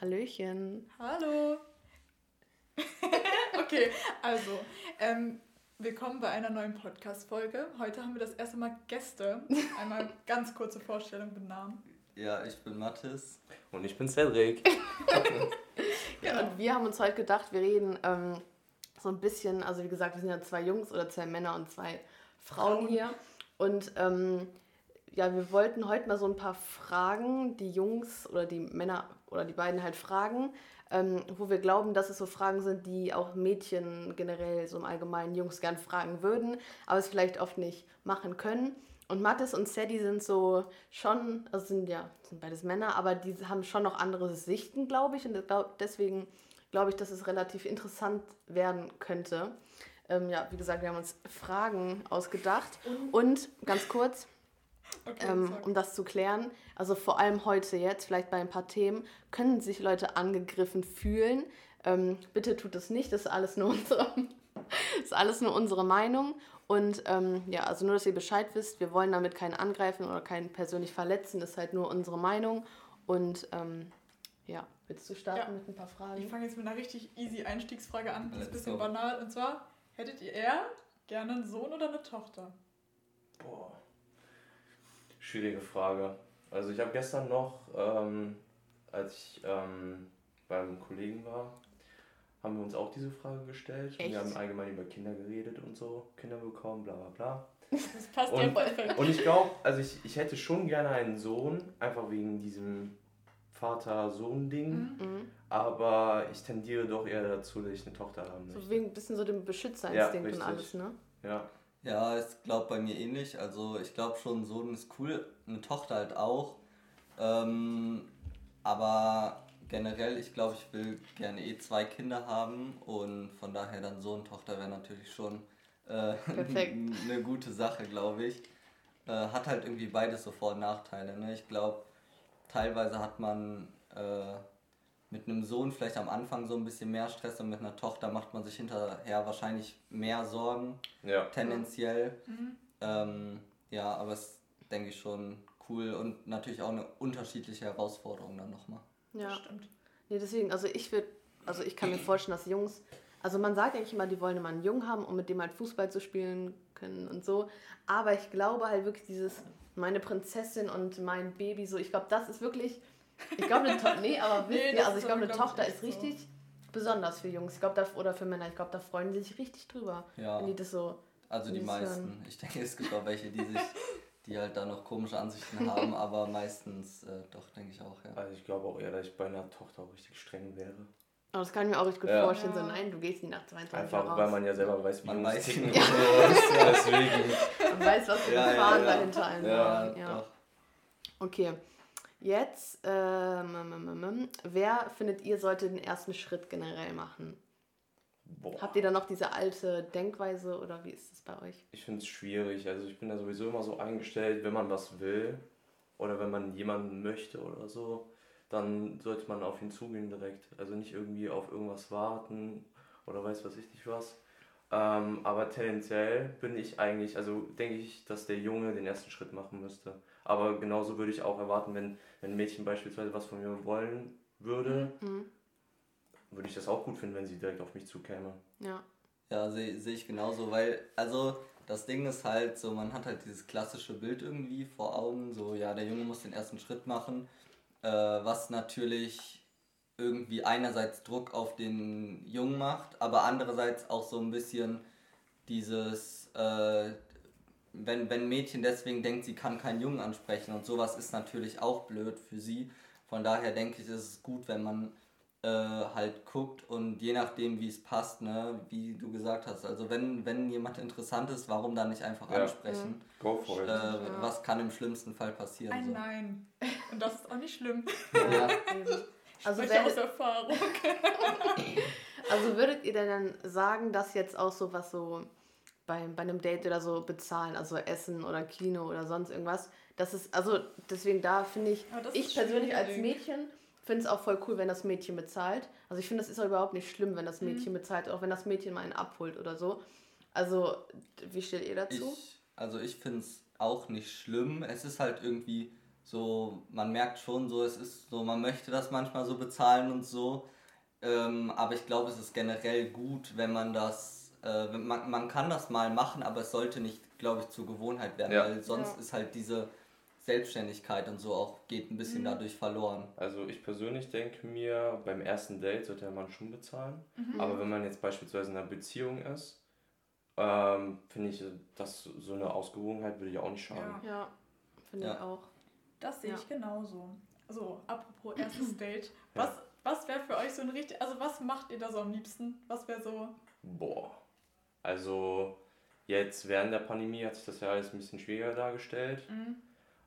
Hallöchen. Hallo. okay, also, ähm, willkommen bei einer neuen Podcast-Folge. Heute haben wir das erste Mal Gäste. Einmal ganz kurze Vorstellung mit Namen. Ja, ich bin Mathis. Und ich bin Cedric. Ja, und wir haben uns heute gedacht, wir reden ähm, so ein bisschen, also wie gesagt, wir sind ja zwei Jungs oder zwei Männer und zwei Frauen, Frauen. hier. Und ähm, ja, wir wollten heute mal so ein paar Fragen, die Jungs oder die Männer oder die beiden halt fragen, ähm, wo wir glauben, dass es so Fragen sind, die auch Mädchen generell so im Allgemeinen Jungs gern fragen würden, aber es vielleicht oft nicht machen können. Und Mathis und Sadie sind so schon, also sind ja, sind beides Männer, aber die haben schon noch andere Sichten, glaube ich. Und deswegen glaube ich, dass es relativ interessant werden könnte. Ähm, ja, wie gesagt, wir haben uns Fragen ausgedacht. Und ganz kurz, Okay, ähm, um das zu klären, also vor allem heute jetzt, vielleicht bei ein paar Themen, können sich Leute angegriffen fühlen. Ähm, bitte tut es nicht, das ist alles nur unsere, ist alles nur unsere Meinung. Und ähm, ja, also nur, dass ihr Bescheid wisst, wir wollen damit keinen angreifen oder keinen persönlich verletzen, das ist halt nur unsere Meinung. Und ähm, ja, willst du starten Ja. mit ein paar Ich Fragen? fange jetzt mit einer richtig easy Einstiegsfrage an. Die ist ein bisschen go. banal. Und zwar, hättet ihr eher gerne einen Sohn oder eine Tochter? Boah. Schwierige Frage. Also ich habe gestern noch, ähm, als ich ähm, beim Kollegen war, haben wir uns auch diese Frage gestellt. Und Echt? Wir haben allgemein über Kinder geredet und so, Kinder bekommen, bla bla bla. Das passt Und- ja perfekt. Und ich glaube, also ich, ich hätte schon gerne einen Sohn, einfach wegen diesem Vater-Sohn-Ding. Mhm. Mhm. Aber ich tendiere doch eher dazu, dass ich eine Tochter haben möchte. So wegen ein bisschen so dem Beschützerinstinkt und richtig. alles, ne? Ja. Ja, ich glaube bei mir ähnlich. Also ich glaube schon, ein Sohn ist cool, eine Tochter halt auch. Ähm, aber generell, ich glaube, ich will gerne eh zwei Kinder haben und von daher dann Sohn, Tochter wäre natürlich schon äh, eine gute Sache, glaube ich. Äh, hat halt irgendwie beides so Vor- und Nachteile. Ne? Ich glaube, teilweise hat man äh, mit einem Sohn vielleicht am Anfang so ein bisschen mehr Stress und mit einer Tochter macht man sich hinterher wahrscheinlich mehr Sorgen Ja. tendenziell. Mhm. Ähm, ja, aber es denke ich schon cool und natürlich auch eine unterschiedliche Herausforderung dann nochmal. Ja. Das stimmt. Nee, deswegen, also ich würde, also ich kann mir vorstellen, dass Jungs, also man sagt eigentlich immer, die wollen immer einen Jungen haben, um mit dem halt Fußball zu spielen können und so. Aber ich glaube halt wirklich dieses, meine Prinzessin und mein Baby, so, ich glaube, das ist wirklich, ich glaube, eine Tochter, nee, aber Nee, das also ist ich glaube, eine glaub Tochter ist so. richtig besonders für Jungs, ich glaube, da, oder für Männer, ich glaube, da freuen die sich richtig drüber, Ja, wenn die das so, also die meisten. hören. Ich denke, es gibt auch welche, die sich, die halt da noch komische Ansichten haben, aber meistens äh, doch, denke ich auch, ja. Also ich glaube auch eher, dass ich bei einer Tochter auch richtig streng wäre. aber das kann ich mir auch richtig gut Ja. vorstellen, so, Ja. nein, du gehst nicht nach 22 Uhr Einfach, raus. weil man ja selber weiß, wie Man weiß. ticken Ja. Deswegen. Man weiß, was für Ja, ja, Gefahren ja. dahinter einem Ja, ja. doch. Okay, jetzt, ähm, ähm, ähm, ähm, wer findet ihr sollte den ersten Schritt generell machen? Boah. Habt ihr da noch diese alte Denkweise oder wie ist es bei euch? Ich finde es schwierig. Also ich bin da sowieso immer so eingestellt, wenn man was will oder wenn man jemanden möchte oder so, dann sollte man auf ihn zugehen direkt. Also nicht irgendwie auf irgendwas warten oder weiß was ich nicht was. Ähm, aber tendenziell bin ich eigentlich, also denke ich, dass der Junge den ersten Schritt machen müsste. Aber genauso würde ich auch erwarten, wenn, wenn ein Mädchen beispielsweise was von mir wollen würde, Mhm. würde ich das auch gut finden, wenn sie direkt auf mich zukäme. Ja. Ja, sehe seh ich genauso, weil, also das Ding ist halt so, man hat halt dieses klassische Bild irgendwie vor Augen, so ja, der Junge muss den ersten Schritt machen, äh, was natürlich irgendwie einerseits Druck auf den Jungen macht, aber andererseits auch so ein bisschen dieses, äh, wenn, wenn ein Mädchen deswegen denkt, sie kann keinen Jungen ansprechen und sowas ist natürlich auch blöd für sie. Von daher denke ich, ist es gut, wenn man äh, halt guckt und je nachdem, wie es passt, ne, wie du gesagt hast. Also wenn, wenn jemand interessant ist, warum dann nicht einfach Ja. ansprechen? Go for Äh, it. Was kann im schlimmsten Fall passieren? Ein so. Nein. Und das ist auch nicht schlimm. Ja. Also, Spreche aus Erfahrung. also würdet ihr denn dann sagen, dass jetzt auch so was so bei, bei einem Date oder so bezahlen, also Essen oder Kino oder sonst irgendwas, das ist, also deswegen da finde ich, ich persönlich als. Mädchen finde es auch voll cool, wenn das Mädchen bezahlt. Also ich finde, das ist auch überhaupt nicht schlimm, wenn das Mhm. Mädchen bezahlt, auch wenn das Mädchen mal einen abholt oder so. Also, wie steht ihr dazu? Ich, also ich finde es auch nicht schlimm. Es ist halt irgendwie so, man merkt schon so, es ist so, man möchte das manchmal so bezahlen und so. Ähm, aber ich glaube, es ist generell gut, wenn man das, äh, man, man kann das mal machen, aber es sollte nicht, glaube ich, zur Gewohnheit werden, Ja. weil sonst Ja. ist halt diese Selbstständigkeit und so auch geht ein bisschen Mhm. dadurch verloren. Also ich persönlich denke mir, beim ersten Date sollte der Mann schon bezahlen. Mhm. Aber wenn man jetzt beispielsweise in einer Beziehung ist, ähm, finde ich, dass so eine Ausgewogenheit würde ja auch nicht schaden. Ja. Ja, finde Ja. ich auch. Das sehe Ja. ich genauso. So, apropos erstes Date. Was, was wäre für euch so ein richtig, also was macht ihr da so am liebsten? Was wäre so, Boah. Also jetzt während der Pandemie hat sich das ja alles ein bisschen schwieriger dargestellt. mhm.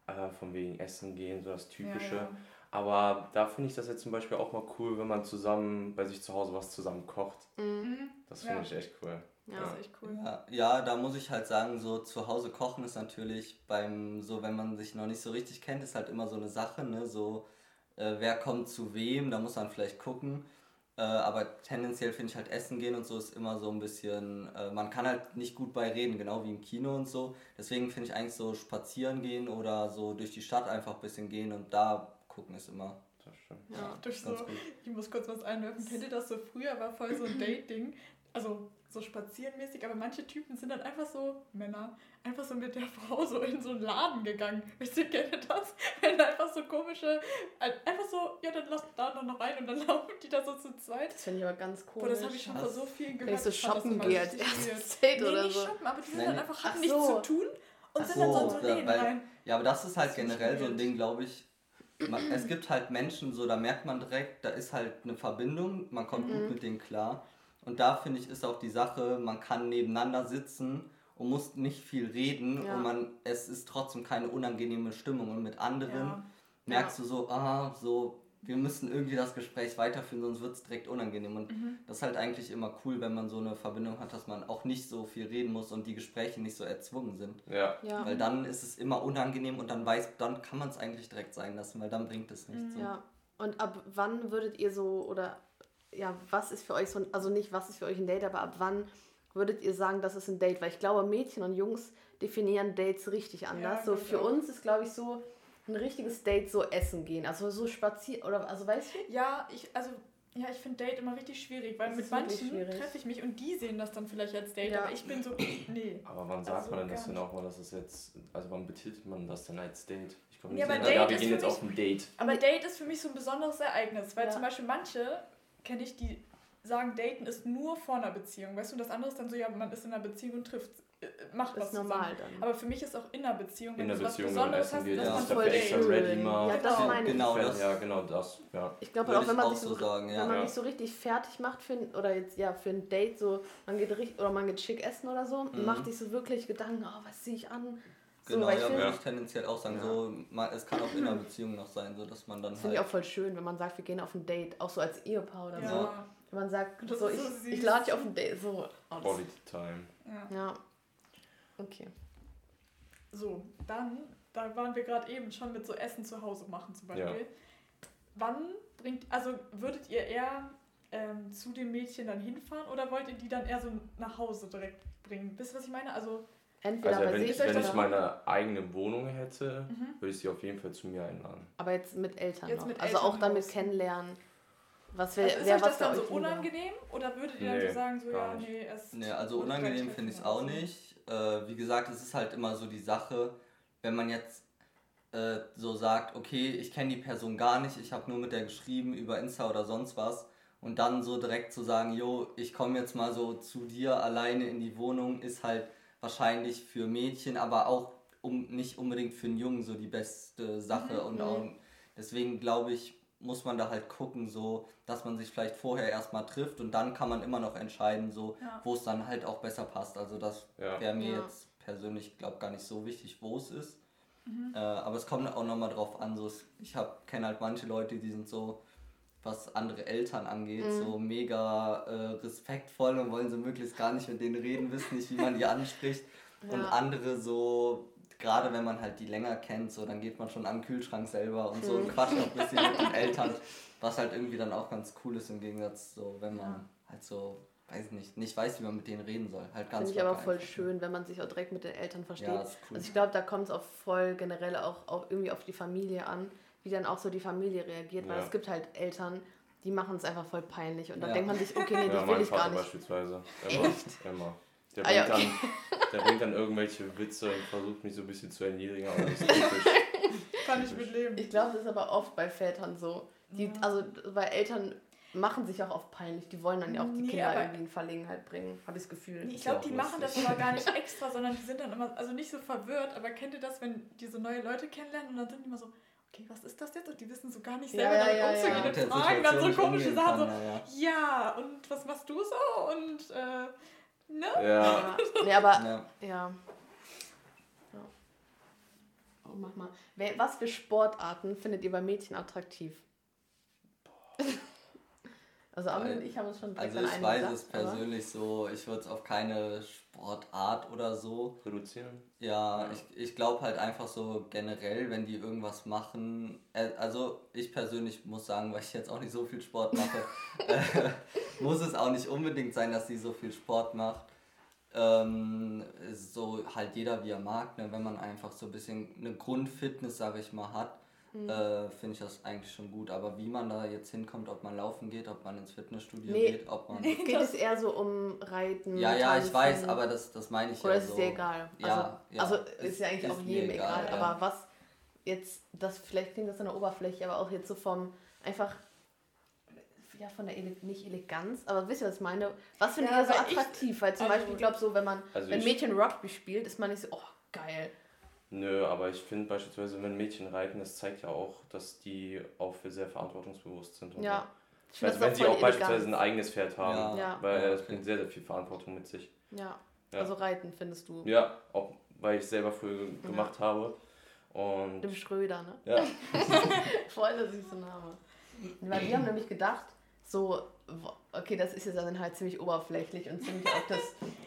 Äh, von wegen Essen gehen, so das Typische. Ja, ja. Aber da finde ich das jetzt zum Beispiel auch mal cool, wenn man zusammen bei sich zu Hause was zusammen kocht. Mhm. Das finde Ja. ich echt cool. Ja. Das ist echt cool. Ja, ja, da muss ich halt sagen, so zu Hause kochen ist natürlich beim, so wenn man sich noch nicht so richtig kennt, ist halt immer so eine Sache, ne? So, äh, wer kommt zu wem, da muss man vielleicht gucken. Äh, aber tendenziell finde ich halt Essen gehen und so ist immer so ein bisschen, äh, man kann halt nicht gut bei reden, genau wie im Kino und so. Deswegen finde ich eigentlich so spazieren gehen oder so durch die Stadt einfach ein bisschen gehen und da gucken ist immer Das stimmt. Ja. Durch so, gut. ich muss kurz was einwerfen. Kennt ihr das so? Früher war voll so ein Date-Ding. Also so spazierenmäßig, aber manche Typen sind dann einfach so, Männer, einfach so mit der Frau so in so einen Laden gegangen. Wisst ihr, kennt ihr das? Wenn einfach so komische, einfach so, ja, dann lass da noch noch rein und dann laufen die da so zu zweit. Das finde ich aber ganz komisch. Boah, das habe ich schon von so vielen Wenn gehört. ich so Ich das shoppen gehe als erstes Date Nee, oder nicht so. shoppen, aber die sind Nee, dann einfach, Ach hatten nichts so. zu tun und Ach sind dann so in so, so ja, Läden weil- rein. Ja, aber das ist halt Das ist generell so ein. Ding, glaube ich. Man, es gibt halt Menschen, so da merkt man direkt, da ist halt eine Verbindung, man kommt gut mit denen klar. Und da finde ich, ist auch die Sache, man kann nebeneinander sitzen und muss nicht viel reden Ja. und man, es ist trotzdem keine unangenehme Stimmung. Und mit anderen Ja. merkst du so, ah, so, wir müssen irgendwie das Gespräch weiterführen, sonst wird es direkt unangenehm. Und Mhm. das ist halt eigentlich immer cool, wenn man so eine Verbindung hat, dass man auch nicht so viel reden muss und die Gespräche nicht so erzwungen sind. Ja. Ja. Weil dann ist es immer unangenehm und dann weiß, dann kann man es eigentlich direkt sein lassen, weil dann bringt es nichts. so. Ja. Und ab wann würdet ihr so, oder ja, was ist für euch so ein, also nicht, was ist für euch ein Date, aber ab wann würdet ihr sagen, das ist ein Date? Weil ich glaube, Mädchen und Jungs definieren Dates richtig anders. so glaub ich für auch. uns ist, glaube ich, so ein richtiges Date so essen gehen. Also so spazieren, oder, also weißt du? Ja, ich, also, ja, ich finde Date immer richtig schwierig, weil Das mit manchen treffe ich mich und die sehen das dann vielleicht als Date, Ja. aber ich bin so, nee. Aber wann sagt Also man denn das denn auch mal, dass es jetzt, also wann betitelt man das denn als Date? Ich komme Ja, nicht aber so, ja, Date wir gehen jetzt mich- auf ein Date. Aber Date ist für mich so ein besonderes Ereignis, weil Ja. zum Beispiel manche, kenne ich, die sagen, Daten ist nur vor einer Beziehung. Weißt du, das andere ist dann so, ja, man ist in einer Beziehung und trifft, äh, macht Das was ist normal zusammen. dann. Aber für mich ist auch in einer Beziehung, wenn In du was Beziehung Besonderes hast, geht, ja, man ist voll extra ready macht. Ja, das Genau. meine ich. Genau, das ja, genau das. Ja. Ich glaube auch, wenn man sich so sagen, ja. wenn man Ja. sich so richtig fertig macht für ein, oder jetzt ja für ein Date, so man geht richtig oder man geht schick essen oder so, Mhm. macht sich so wirklich Gedanken, oh, was ziehe ich an? So, Genau, ich ja, würde ich tendenziell auch sagen, Ja. so, man, es kann auch in einer Beziehung noch sein, so dass man dann das finde ich halt. auch voll schön, wenn man sagt, wir gehen auf ein Date, auch so als Ehepaar oder so. Ja. Wenn man sagt, Das so, ich, so ich lade dich auf ein Date, so. Oh, Quality Time. ja. ja. Okay. So, dann, da waren wir gerade eben schon mit so Essen zu Hause machen zum Beispiel. Ja. Wann bringt, also würdet ihr eher ähm, zu dem Mädchen dann hinfahren oder wollt ihr die dann eher so nach Hause direkt bringen? Wisst ihr, was ich meine? Also, Entweder Also bei wenn sich ich, wenn ich meine eigene Wohnung hätte, Mhm. würde ich sie auf jeden Fall zu mir einladen. aber jetzt mit Eltern Jetzt noch. mit also auch damit kennenlernen. Was wäre also ist wär euch was das dann so unangenehm oder würdet ihr dann Nee, so sagen, so ja, nicht. nee, es Nee, also unangenehm finde ich es auch nicht. Äh, wie gesagt, es ist halt immer so die Sache, wenn man jetzt äh, so sagt, okay, ich kenne die Person gar nicht, ich habe nur mit der geschrieben über Insta oder sonst was und dann so direkt zu sagen, jo, ich komme jetzt mal so zu dir alleine in die Wohnung, ist halt wahrscheinlich für Mädchen, aber auch um, nicht unbedingt für einen Jungen so die beste Sache Mhm, und mhm. auch, deswegen glaube ich, muss man da halt gucken, so, dass man sich vielleicht vorher erstmal trifft und dann kann man immer noch entscheiden, so, Ja. wo es dann halt auch besser passt. Also das Ja. wäre mir Ja. jetzt persönlich, glaube gar nicht so wichtig, wo es ist. Mhm. Äh, aber es kommt auch nochmal drauf an, so, ich kenne halt manche Leute, die sind so, was andere Eltern angeht, Mhm. so mega äh, respektvoll und wollen so möglichst gar nicht mit denen reden, wissen nicht, wie man die anspricht. Und Ja. andere so, gerade wenn man halt die länger kennt, so, dann geht man schon an den Kühlschrank selber und so Mhm. und quatscht auch ein bisschen mit den Eltern, was halt irgendwie dann auch ganz cool ist im Gegensatz so, wenn man Ja. halt so weiß nicht, nicht weiß, wie man mit denen reden soll. Halt ganz Finde ich aber voll einfach. schön, wenn man sich auch direkt mit den Eltern versteht. Ja, ist cool. Also ich glaube, da kommt es auch voll generell auch, auch irgendwie auf die Familie an, wie dann auch so die Familie reagiert, weil Ja. es gibt halt Eltern, die machen es einfach voll peinlich und dann Ja. denkt man sich, okay, nee, ja, das will mein ich gar Vater nicht. beispielsweise. Immer. Immer. Der Ah, ja, bringt, dann, der bringt dann irgendwelche Witze und versucht mich so ein bisschen zu erniedrigen, aber das ist typisch. Kann ich mitleben. Ich glaube, das ist aber oft bei Vätern so. Die, Ja. Also, weil Eltern machen sich auch oft peinlich. Die wollen dann ja auch die Nee, Kinder irgendwie in Verlegenheit bringen, habe ich das Gefühl. Nee, ich glaube, die machen das aber gar nicht extra, sondern die sind dann immer, also nicht so verwirrt, aber kennt ihr das, wenn die so neue Leute kennenlernen und dann sind die immer so, okay, was ist das jetzt? Und die wissen so gar nicht selber ja, damit ja, umzugehen ja. und fragen dann so komische Sachen, so, kann, ja, ja. ja, und was machst du so? Und, äh, ne? Ja, Ja. Nee, aber Ja. Oh, mach mal. Was für Sportarten findet ihr bei Mädchen attraktiv? Also Armin und ich haben uns schon direkt Also ich weiß gesagt, es persönlich so, ich würde es auf keine Sportart oder so. reduzieren. Ja, ich, ich glaube halt einfach so generell, wenn die irgendwas machen, äh, also ich persönlich muss sagen, weil ich jetzt auch nicht so viel Sport mache, äh, muss es auch nicht unbedingt sein, dass sie so viel Sport macht. Ähm, so halt jeder wie er mag, ne? wenn man einfach so ein bisschen eine Grundfitness, sage ich mal, hat, Mhm. äh, finde ich das eigentlich schon gut. Aber wie man da jetzt hinkommt, ob man laufen geht, ob man ins Fitnessstudio Nee. geht, ob man... Oder? Geht es eher so um Reiten? Ja, ja, ich weiß, aber das, das meine ich Oder ja ist so. es dir egal? Also, Ja, ja, also ist ja eigentlich ist auch jedem egal, egal, ja. aber was jetzt, das vielleicht klingt das an der Oberfläche, aber auch jetzt so vom einfach ja von der Ele nicht Eleganz, aber wisst ihr, was ich meine? Was findet Ja, ihr so aber ich- attraktiv? Weil zum also- Beispiel, ich glaube so, wenn man Also wenn ich- Mädchen Rugby spielt, ist man nicht so, oh geil. Nö, aber ich finde beispielsweise, wenn Mädchen reiten, das zeigt ja auch, dass die auch sehr verantwortungsbewusst sind. und Ja. Ich so. Also wenn sie auch beispielsweise ein eigenes Pferd haben, Ja. weil Ja, das bringt sehr, sehr viel Verantwortung mit sich. Ja. Ja. Also Reiten findest du. Ja, auch weil ich selber früher gemacht habe. Und Dem Schröder, ne? ja, Voll der süße Name. Weil wir haben nämlich gedacht, so, okay, das ist jetzt dann halt ziemlich oberflächlich und ziemlich auf das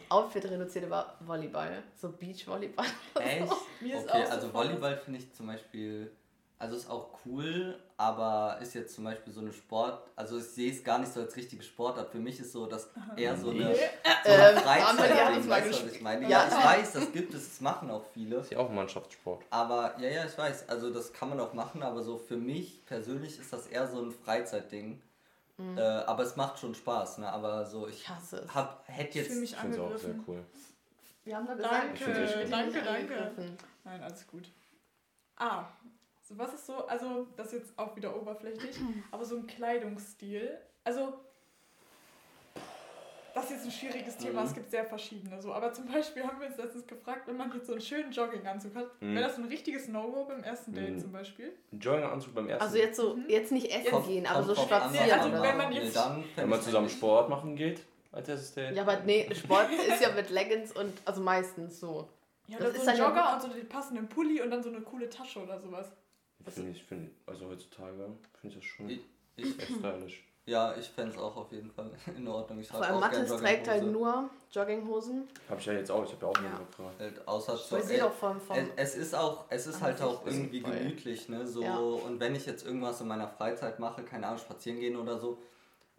Outfit reduzierte war Volleyball. So Beachvolleyball. Echt? Mir ist okay, auch so also voll- Volleyball finde ich zum Beispiel, also ist auch cool, aber ist jetzt zum Beispiel so eine Sport, also ich sehe es gar nicht so als richtige Sportart. Für mich ist so das eher so eine, so Ähm, eine Freizeitding, weißt du, was ich meine? Ja. Ja, ich weiß, das gibt es, das machen auch viele. ist ja auch ein Mannschaftssport. Aber ja, ja, ich weiß, also das kann man auch machen, aber so für mich persönlich ist das eher so ein Freizeitding. Äh, aber es macht schon Spaß, ne? Aber so, ich Ich hasse es. hab, hätte Ich jetzt. fühle mich Ich finde es auch sehr angegriffen. cool. Wir haben da Danke, gesagt, danke, danke. angegriffen. Nein, alles gut. Ah, so was ist so, also das ist jetzt auch wieder oberflächlich, aber so ein Kleidungsstil. Also, das ist jetzt ein schwieriges Thema, Mhm. es gibt sehr verschiedene. So. Aber zum Beispiel haben wir uns letztens gefragt, wenn man jetzt so einen schönen Jogginganzug hat, Mhm. wäre das ein richtiges No-Go beim ersten Date Mhm. zum Beispiel? Ein Jogginganzug beim ersten Also jetzt so, Mhm. jetzt nicht essen Kommt- gehen, aber so spazieren. also oder wenn man jetzt- dann fänd Wenn man zusammen Sport machen geht, als erstes Date. Ja, aber nee, Sport ist ja mit Leggings und, also meistens so. Ja, Das oder ist so ein dann ja Jogger und so den passenden Pulli und dann so eine coole Tasche oder sowas. Finde ich, finde also heutzutage finde ich das schon Ich, ich, echt stylisch. Ja, ich fände es auch auf jeden Fall in Ordnung. Ich Vor allem auch Mathis trägt halt nur Jogginghosen. Habe ich ja jetzt auch, ich habe ja auch Ja. ja. gefragt. Halt außer zu, Ich doch vom, vom es, es ist auch, es ist halt auch irgendwie gemütlich, ne? So, Ja. und wenn ich jetzt irgendwas in meiner Freizeit mache, keine Ahnung, spazieren gehen oder so,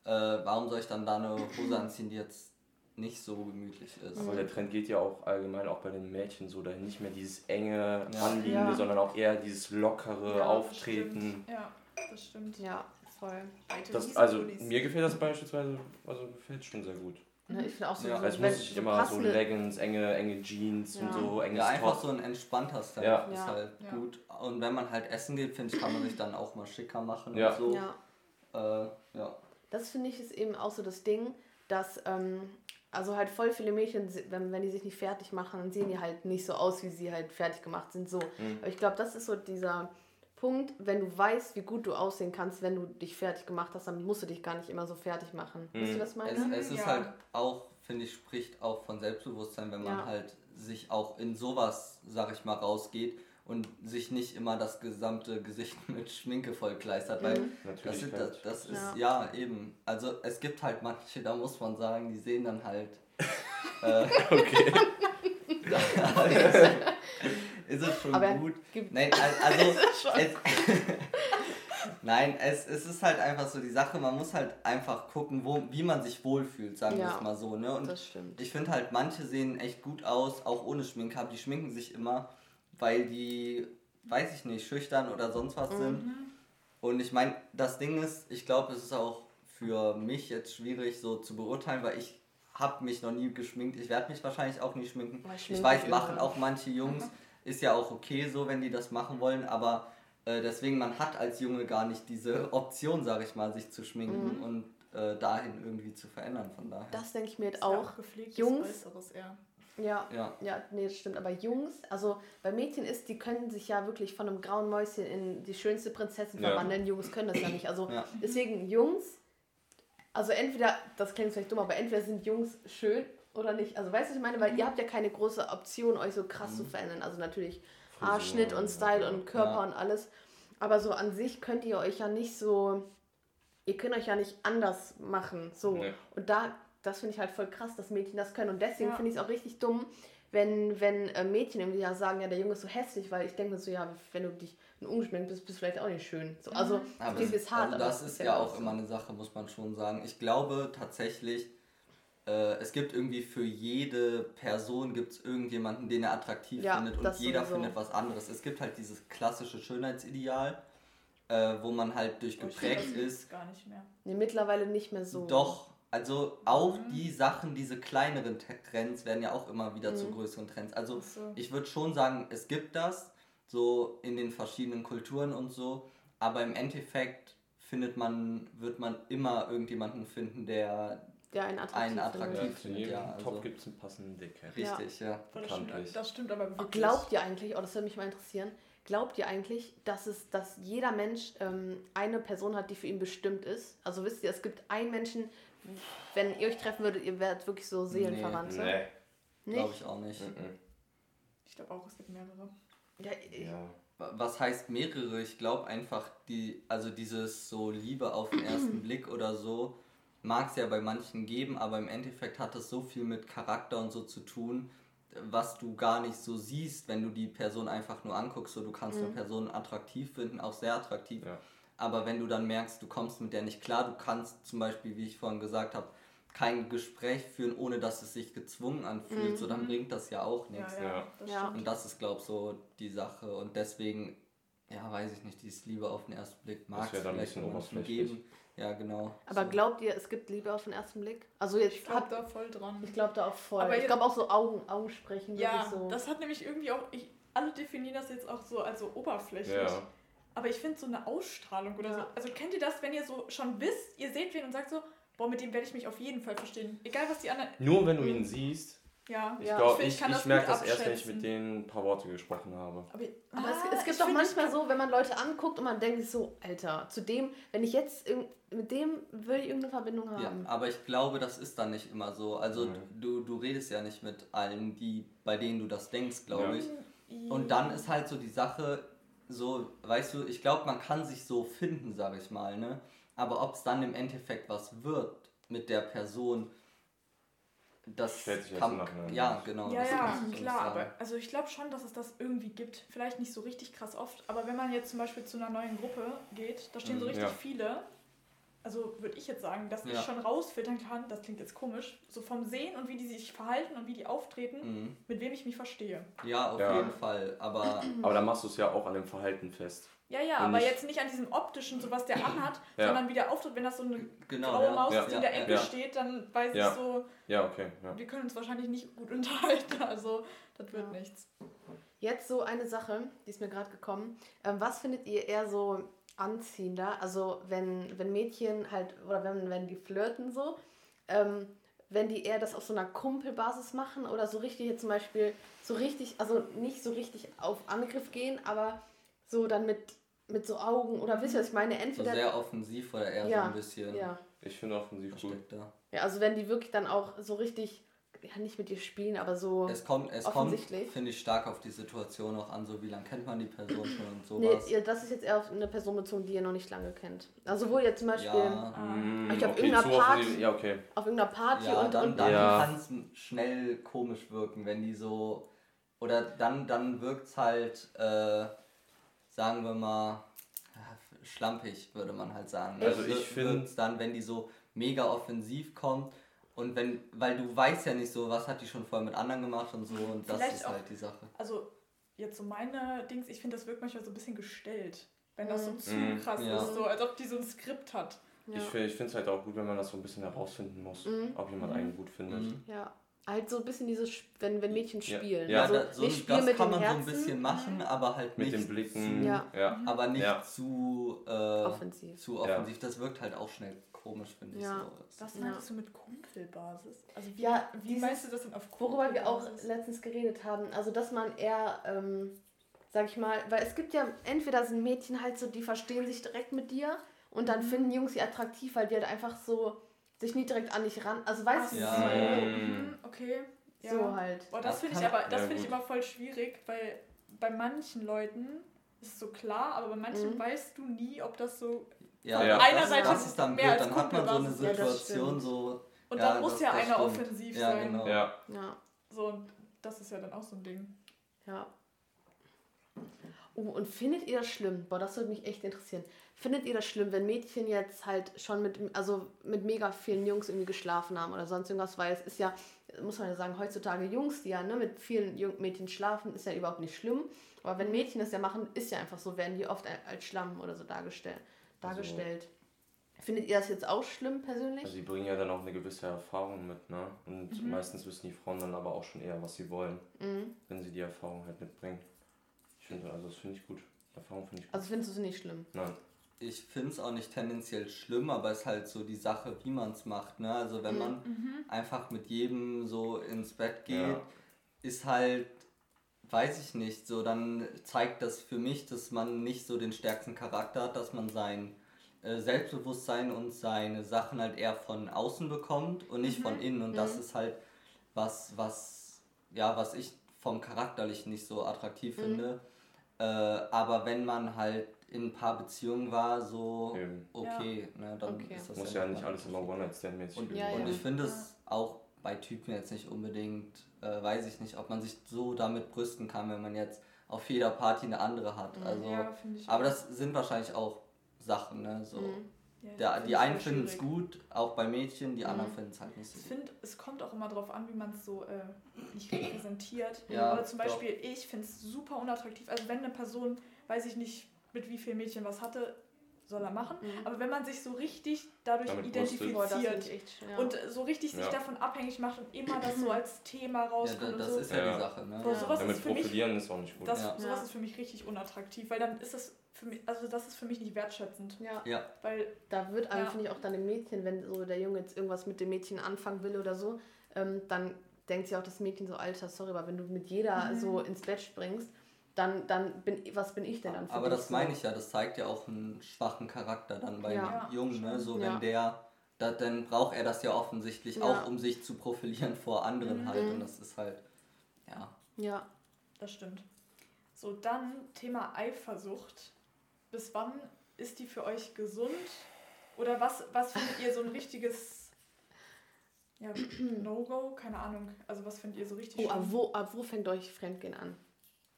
äh, warum soll ich dann da eine Hose anziehen, die jetzt nicht so gemütlich ist? Aber der Trend geht ja auch allgemein auch bei den Mädchen so dahin. Nicht mehr dieses enge, Ja. anliegende, Ja. sondern auch eher dieses lockere Ja, Auftreten. Ja, das stimmt. ja, voll. Das, also Pullis. mir gefällt das beispielsweise, also gefällt schon sehr gut. Ne, ich finde auch so, Ja. so Also es wenn- muss nicht so immer so Leggings, enge, enge Jeans und Ja. so, enges Ja, einfach Top. so ein entspannter Style Ja. ist halt Ja. gut. Und wenn man halt essen geht, finde ich, kann man sich dann auch mal schicker machen Ja. und so. Ja, Äh, ja. das finde ich ist eben auch so das Ding, dass ähm, also halt voll viele Mädchen, wenn, wenn die sich nicht fertig machen, dann sehen die halt nicht so aus, wie sie halt fertig gemacht sind. So. Mhm. Aber ich glaube, das ist so dieser Punkt, wenn du weißt, wie gut du aussehen kannst, wenn du dich fertig gemacht hast, dann musst du dich gar nicht immer so fertig machen. Mhm. Wisst ihr, was ich Es, meine? es ist Ja. halt auch, finde ich, spricht auch von Selbstbewusstsein, wenn man Ja. halt sich auch in sowas, sag ich mal, rausgeht und sich nicht immer das gesamte Gesicht mit Schminke vollkleistert, weil Mhm. das, Natürlich. ist, das, das ist, Ja. ja. eben, also es gibt halt manche, da muss man sagen, die sehen dann halt, äh, okay. ist es schon Aber gut. Nein, al- also, schon es, Nein, es, es ist halt einfach so die Sache, man muss halt einfach gucken, wo, wie man sich wohlfühlt, sagen wir Ja, es mal so. Ne? Und Das stimmt. ich finde halt, manche sehen echt gut aus, auch ohne Schminke, aber die schminken sich immer, weil die, weiß ich nicht, schüchtern oder sonst was sind. Und ich meine, das Ding ist, ich glaube, es ist auch für mich jetzt schwierig so zu beurteilen, weil ich habe mich noch nie geschminkt. Ich werde mich wahrscheinlich auch nie schminken. Ich weiß, machen auch manche Jungs. Ist ja auch okay so, wenn die das machen wollen, aber äh, deswegen, man hat als Junge gar nicht diese Option, sage ich mal, sich zu schminken Mhm. und äh, dahin irgendwie zu verändern. Von daher. Das denke ich mir jetzt ja auch. gepflegtes Jungs- Äußeres eher. Ja, ja. ja, nee, das stimmt. Aber Jungs, also bei Mädchen ist, die können sich ja wirklich von einem grauen Mäuschen in die schönste Prinzessin Ja. verwandeln. Jungs können das ja nicht. Also Ja. deswegen Jungs, also entweder, das klingt vielleicht dumm, aber entweder sind Jungs schön oder nicht. Also weißt du, ich meine? Weil ihr habt ja keine große Option, euch so krass zu verändern. Also natürlich Haarschnitt und Style und Körper Ja. und alles. Aber so an sich könnt ihr euch ja nicht so, ihr könnt euch ja nicht anders machen. So. Nee. Und da, das finde ich halt voll krass, dass Mädchen das können. Und deswegen Ja. finde ich es auch richtig dumm, wenn, wenn äh, Mädchen irgendwie ja sagen, ja, der Junge ist so hässlich, weil ich denke mir so, ja, wenn du dich ungeschminkt bist, bist du vielleicht auch nicht schön. So, also, Aber klingt jetzt hart, also das es ist ja auch so. immer eine Sache, muss man schon sagen. Ich glaube tatsächlich, äh, es gibt irgendwie für jede Person gibt es irgendjemanden, den er attraktiv Ja, findet und jeder sowieso. findet was anderes. Es gibt halt dieses klassische Schönheitsideal, äh, wo man halt durch Aber ich finde, geprägt das ist. gar nicht mehr. Nee, mittlerweile nicht mehr so. Doch, also auch Mhm. die Sachen, diese kleineren Trends werden ja auch immer wieder zu Mhm. größeren Trends. Also so. ich würde schon sagen, es gibt das, so in den verschiedenen Kulturen und so, aber im Endeffekt findet man, wird man immer irgendjemanden finden, der der einen attraktiv einen findet. attraktiv Ja, zu findet, jedem ja. Also Top gibt es einen passenden Dick. richtig, ja. Aber das, stimmt, das stimmt aber wirklich. Glaubt ihr eigentlich, oh, das würde mich mal interessieren, glaubt ihr eigentlich, dass es, dass jeder Mensch ähm, eine Person hat, die für ihn bestimmt ist? Also wisst ihr, es gibt einen Menschen, wenn ihr euch treffen würdet, ihr werdet wirklich so Seelenverwandte. Nee. Glaube Nicht? ich auch nicht. Mhm. Ich glaube auch, es gibt mehrere. Ja, ich, Ja. Was heißt mehrere? Ich glaube einfach, die, also dieses so Liebe auf den ersten Blick oder so, mag es ja bei manchen geben, aber im Endeffekt hat es so viel mit Charakter und so zu tun, was du gar nicht so siehst, wenn du die Person einfach nur anguckst. So, du kannst eine Person attraktiv finden, auch sehr attraktiv. Ja. Aber wenn du dann merkst, du kommst mit der nicht klar, du kannst zum Beispiel, wie ich vorhin gesagt habe, kein Gespräch führen, ohne dass es sich gezwungen anfühlt, so dann bringt das ja auch nichts. ja, Ja. das. Und das ist, glaube ich, so die Sache. Und deswegen, ja, weiß ich nicht, dieses Liebe auf den ersten Blick mag es vielleicht geben. Ja, genau. aber so. glaubt ihr, es gibt Liebe auf den ersten Blick? Also jetzt Ich glaube habt, da voll dran. ich glaube da auch voll. Aber ich glaube auch so Augen, Augen sprechen. ja, wirklich so. das hat nämlich irgendwie auch. Ich, alle definieren das jetzt auch so als so oberflächlich. Ja. Aber ich finde so eine Ausstrahlung oder Ja. so. Also kennt ihr das, wenn ihr so schon wisst, ihr seht wen und sagt so, boah, mit dem werde ich mich auf jeden Fall verstehen. Egal was die anderen. Nur wenn du ihn siehst, Ja. ich Ja. glaube, Ich ich, ich kann ich, das merke das erst, wenn ich mit denen ein paar Worte gesprochen habe. Aber, Aber Ah, es, es ich gibt doch manchmal ich so, wenn man Leute anguckt und man denkt sich so, Alter, zu dem, wenn ich jetzt mit dem würde ich irgendeine Verbindung Ja, haben. aber ich glaube, das ist dann nicht immer so. Also Mhm. du, du redest ja nicht mit allen, die, bei denen du das denkst, glaube Ja. ich. kann- Und dann ist halt so die Sache, so, weißt du, ich glaube, man kann sich so finden, sage ich mal, ne? Aber ob es dann im Endeffekt was wird mit der Person, das Stellt sich kann, im Nachhinein ja, genau. Ja, ja, so klar, aber also ich glaube schon, dass es das irgendwie gibt. Vielleicht nicht so richtig krass oft, aber wenn man jetzt zum Beispiel zu einer neuen Gruppe geht, da stehen so Mhm, richtig ja. viele. Also würde ich jetzt sagen, dass ich Ja. schon rausfiltern kann, das klingt jetzt komisch, so vom Sehen und wie die sich verhalten und wie die auftreten, Mhm. mit wem ich mich verstehe. Ja, auf Ja. jeden Fall. Aber Aber dann machst du es ja auch an dem Verhalten fest. Ja, ja, Und aber nicht- jetzt nicht an diesem optischen, so was der anhat, Ja. sondern wie der auftritt, wenn das so eine genau. graue ja. Maus Ja. ist, die in der Ecke ja. steht, dann weiß Ja. ich so, Ja, okay. Ja. wir können uns wahrscheinlich nicht gut unterhalten, also das wird Ja. nichts. Jetzt so eine Sache, die ist mir gerade gekommen. Ähm, was findet ihr eher so anziehender? Also wenn, wenn Mädchen halt, oder wenn, wenn die flirten so, ähm, wenn die eher das auf so einer Kumpelbasis machen oder so richtig jetzt zum Beispiel so richtig, also nicht so richtig auf Angriff gehen, aber so dann mit, mit so Augen oder wisst ihr, was ich meine? So Entweder. sehr offensiv oder eher so Ja, ein bisschen ja. Ich finde offensiv gut. versteckter. ja, also wenn die wirklich dann auch so richtig, ja nicht mit dir spielen, aber so. Es kommt, es kommt Offensichtlich. finde ich, stark auf die Situation auch an, so wie lange kennt man die Person schon und Nee, sowas. ihr, das ist jetzt eher auf eine Person bezogen, die ihr noch nicht lange kennt. Also wo ihr zum Beispiel ja, Mm, Ich glaub, okay, irgendeiner Ja, okay. auf irgendeiner Party ja und, dann, und dann Ja. kann es schnell komisch wirken, wenn die so. Oder dann, dann wirkt es halt, äh, sagen wir mal, schlampig, würde man halt sagen. Also Es ich wird- find- wird's dann, wenn die so mega offensiv kommt und wenn, weil du weißt ja nicht so, was hat die schon vorher mit anderen gemacht und so und das ist auch- halt die Sache. Also, jetzt so meine Dings, ich finde, das wirkt manchmal so ein bisschen gestellt. Wenn das so zu Mhm. krass Ja. ist, so als ob die so ein Skript hat. Ja. Ich, ich finde es halt auch gut, wenn man das so ein bisschen herausfinden muss, Mhm. ob jemand Mhm. einen gut findet. Mhm. ja. Halt so ein bisschen dieses, Sp- wenn, wenn Mädchen spielen. Ja, also da, so, nicht spielen das mit kann dem man so Herzen, ein bisschen machen, aber halt Mit nicht den Blicken. zu, Ja. ja. aber nicht Ja. zu, äh, offensiv. zu Ja. offensiv. Das wirkt halt auch schnell komisch, finde ich. So. Was Ja. meinst du mit Kumpelbasis? Also wie, Ja, wie dieses- meinst du das denn auf Worüber wir auch Kumpelbasis? letztens geredet haben, also dass man eher, ähm, sag ich mal, weil es gibt ja, entweder sind Mädchen halt so, die verstehen sich direkt mit dir und dann finden Jungs sie attraktiv, weil die halt einfach so sich nie direkt an dich ran, also weißt du, so, Ja. mhm, okay. Ja. so halt. Boah, das Das finde ich aber, das Ja, finde ich immer voll schwierig, weil bei manchen Leuten ist es so klar, aber bei manchen Mhm. weißt du nie, ob das so. Ja, Ja. das, Einer Seite das ist dann mehr blöd. als Dann hat man so eine. Ja, das Situation stimmt. so. Und Ja, dann muss das- ja das einer stimmt. offensiv Ja, sein. genau. Ja. Ja, So, und das ist ja dann auch so ein Ding. ja. Oh, und findet ihr das schlimm? Boah, das würde mich echt interessieren. Findet ihr das schlimm, wenn Mädchen jetzt halt schon mit, also mit mega vielen Jungs irgendwie geschlafen haben oder sonst irgendwas? Weil es ist ja, muss man ja sagen, heutzutage Jungs, die ja ne, mit vielen Jung Mädchen schlafen, ist ja überhaupt nicht schlimm. Aber wenn Mädchen das ja machen, ist ja einfach so, werden die oft als Schlamm oder so dargestellt. dargestellt. Findet ihr das jetzt auch schlimm persönlich? Also die bringen ja dann auch eine gewisse Erfahrung mit, ne? Und meistens wissen die Frauen dann aber auch schon eher, was sie wollen, Mhm. wenn sie die Erfahrung halt mitbringen. Ich finde, also das finde ich gut. Erfahrung finde ich gut. Also findest du es nicht schlimm? Nein. Ich finde es auch nicht tendenziell schlimm, aber es ist halt so die Sache, wie man es macht. Ne? Also wenn Mhm. man einfach mit jedem so ins Bett geht, Ja. ist halt, weiß ich nicht, so dann zeigt das für mich, dass man nicht so den stärksten Charakter hat, dass man sein äh, Selbstbewusstsein und seine Sachen halt eher von außen bekommt und nicht von innen. Und das ist halt was, was, ja, was ich vom Charakterlichen nicht so attraktiv finde. Äh, aber wenn man halt in ein paar Beziehungen war, so Eben. okay, ne, dann Okay. ist das Muss ja nicht alles immer One-Night-Stand-mäßig und, Ja, und ja. ich finde es auch bei Typen jetzt nicht unbedingt, äh, weiß ich nicht, ob man sich so damit brüsten kann, wenn man jetzt auf jeder Party eine andere hat. Also, ja, finde ich. aber auch. das sind wahrscheinlich auch Sachen, ne? So. Mhm. Ja, Der, die einen finden es gut, auch bei Mädchen, die anderen Mhm. finden es halt nicht so Ich gut. finde, es kommt auch immer darauf an, wie man es so äh, nicht repräsentiert. Ja, Oder zum doch. Beispiel, ich finde es super unattraktiv. Also wenn eine Person, weiß ich nicht, mit wie vielen Mädchen was hatte, soll er machen. Mhm. Aber wenn man sich so richtig dadurch Damit das identifiziert ich echt schwer. und so richtig sich Ja. davon abhängig macht und immer das so als Thema Ja, rauskommt da, und das so, ist ja, Ja. die Sache, ne? Boah, Ja. sowas Damit ist für mich profilieren ist auch nicht gut. das, Ja. sowas Ja. ist für mich richtig unattraktiv, weil dann ist das für mich, also das ist für mich nicht wertschätzend. ja. Ja, Weil Da wird einem, Ja. finde ich, auch dann dem Mädchen, wenn so der Junge jetzt irgendwas mit dem Mädchen anfangen will oder so, ähm, dann denkt sich auch das Mädchen so, Alter, sorry, aber wenn du mit jeder Mhm. so ins Bett springst, dann, dann bin was bin ich denn dann für aber das so? meine ich ja, das zeigt ja auch einen schwachen Charakter dann beim Ja. Jungen, ne? So Ja. wenn der, da, dann braucht er das ja offensichtlich Ja. auch, um sich zu profilieren vor anderen Mhm. halt und das ist halt, ja. Ja. Das stimmt. So, dann Thema Eifersucht. Bis wann ist die für euch gesund? Oder was, was findet ihr so ein richtiges ja, No-Go? Keine Ahnung. Also was findet ihr so richtig Oh, ab wo, ab wo fängt euch Fremdgehen an?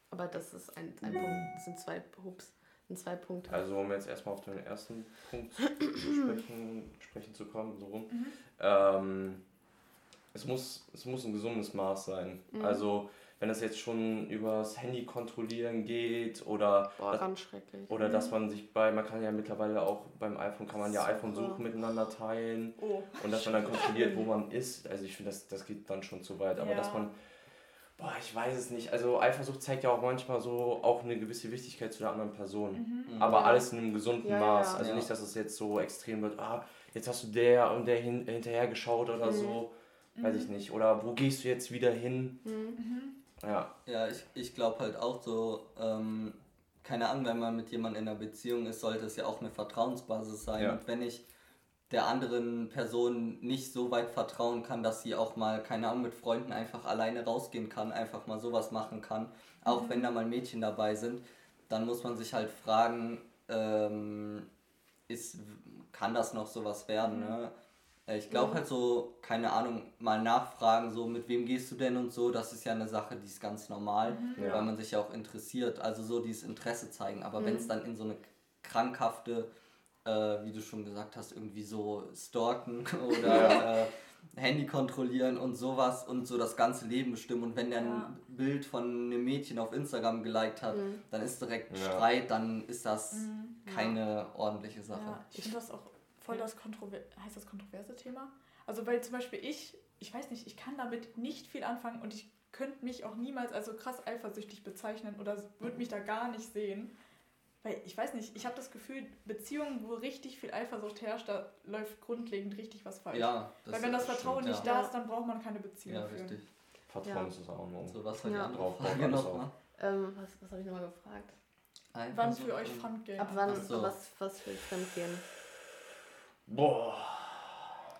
Aber das ist ein, ein Punkt, das sind zwei, Hups, sind zwei Punkte. Also um jetzt erstmal auf den ersten Punkt zu sprechen, sprechen zu kommen, so rum. Mhm. Ähm, es, muss, es muss ein gesundes Maß sein. Mhm. Also wenn es jetzt schon übers Handy kontrollieren geht oder Boah, das, ganz schrecklich. oder dass man sich bei, man kann ja mittlerweile auch beim iPhone kann man ja Super. iPhone-Suchen miteinander teilen Oh, und dass man dann kontrolliert, wo man ist. Also ich finde, das, das geht dann schon zu weit. Aber Ja. dass man, boah, ich weiß es nicht. Also Eifersucht zeigt ja auch manchmal so auch eine gewisse Wichtigkeit zu der anderen Person. mhm. Aber Ja. alles in einem gesunden Ja, Maß. ja. Also Ja. nicht, dass es jetzt so extrem wird, ah, jetzt hast du der und der hin, hinterher geschaut oder Mhm. so. Weiß ich nicht. Oder wo gehst du jetzt wieder hin? Mhm. Mhm. Ja. Ja, ich, ich glaube halt auch so, ähm, keine Ahnung, wenn man mit jemandem in einer Beziehung ist, sollte es ja auch eine Vertrauensbasis sein. Ja. Und wenn ich der anderen Person nicht so weit vertrauen kann, dass sie auch mal, keine Ahnung, mit Freunden einfach alleine rausgehen kann, einfach mal sowas machen kann, auch wenn da mal Mädchen dabei sind, dann muss man sich halt fragen, ähm, ist, kann das noch sowas werden, ne? Äh, Ich glaube Mhm. halt so, keine Ahnung, mal nachfragen, so mit wem gehst du denn und so, das ist ja eine Sache, die ist ganz normal, Ja. weil man sich ja auch interessiert, also so dieses Interesse zeigen. Aber Mhm. wenn es dann in so eine krankhafte, äh, wie du schon gesagt hast, irgendwie so stalken oder äh, Handy kontrollieren und sowas und so das ganze Leben bestimmen. Und wenn der Ja. ein Bild von einem Mädchen auf Instagram geliked hat, Mhm. dann ist direkt Ja. Streit, dann ist das Mhm. keine ordentliche Sache. Ja, ich finde das auch voll das kontrover heißt das kontroverse Thema. Also weil zum Beispiel ich, ich weiß nicht, ich kann damit nicht viel anfangen und ich könnte mich auch niemals als so krass eifersüchtig bezeichnen oder würde mich da gar nicht sehen. Weil ich weiß nicht, ich habe das Gefühl, Beziehungen, wo richtig viel Eifersucht herrscht, da läuft grundlegend richtig was falsch. Ja, Weil wenn das stimmt, Vertrauen nicht ja. da ist, dann braucht man keine Beziehung Ja, führen. richtig. Vertrauen Ja. ist das auch noch. So, was war die Ja. andere Frage nochmal? Ähm, was was habe ich nochmal gefragt? Wann für euch Eifersucht. Fremdgehen? Ab wann, so. was, was für Fremdgehen? Boah.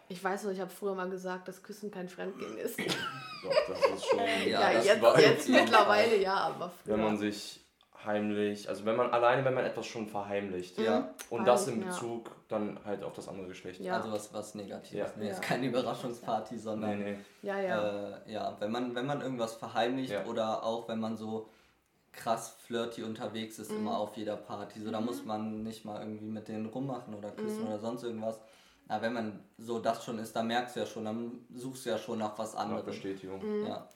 Ich weiß noch, ich habe früher mal gesagt, dass Küssen kein Fremdgehen ist. Doch, das ist schon. Ja, das jetzt, war- jetzt mittlerweile ja, aber früher. Wenn man sich heimlich, also wenn man alleine, wenn man etwas schon verheimlicht. Ja, Und das in Ja. Bezug dann halt auf das andere Geschlecht. Ja. also was, was Negatives. Ja. Nee, ist Ja. keine Überraschungsparty, sondern Nee, nee. ja, ja. Äh, ja, wenn man, wenn man irgendwas verheimlicht Ja. oder auch wenn man so krass flirty unterwegs ist, Mhm. immer auf jeder Party. So, da muss man nicht mal irgendwie mit denen rummachen oder küssen Mhm. oder sonst irgendwas. Aber wenn man so das schon ist, dann merkst du ja schon, dann suchst du ja schon nach was Nach anderem. Bestätigung. Mhm. Ja.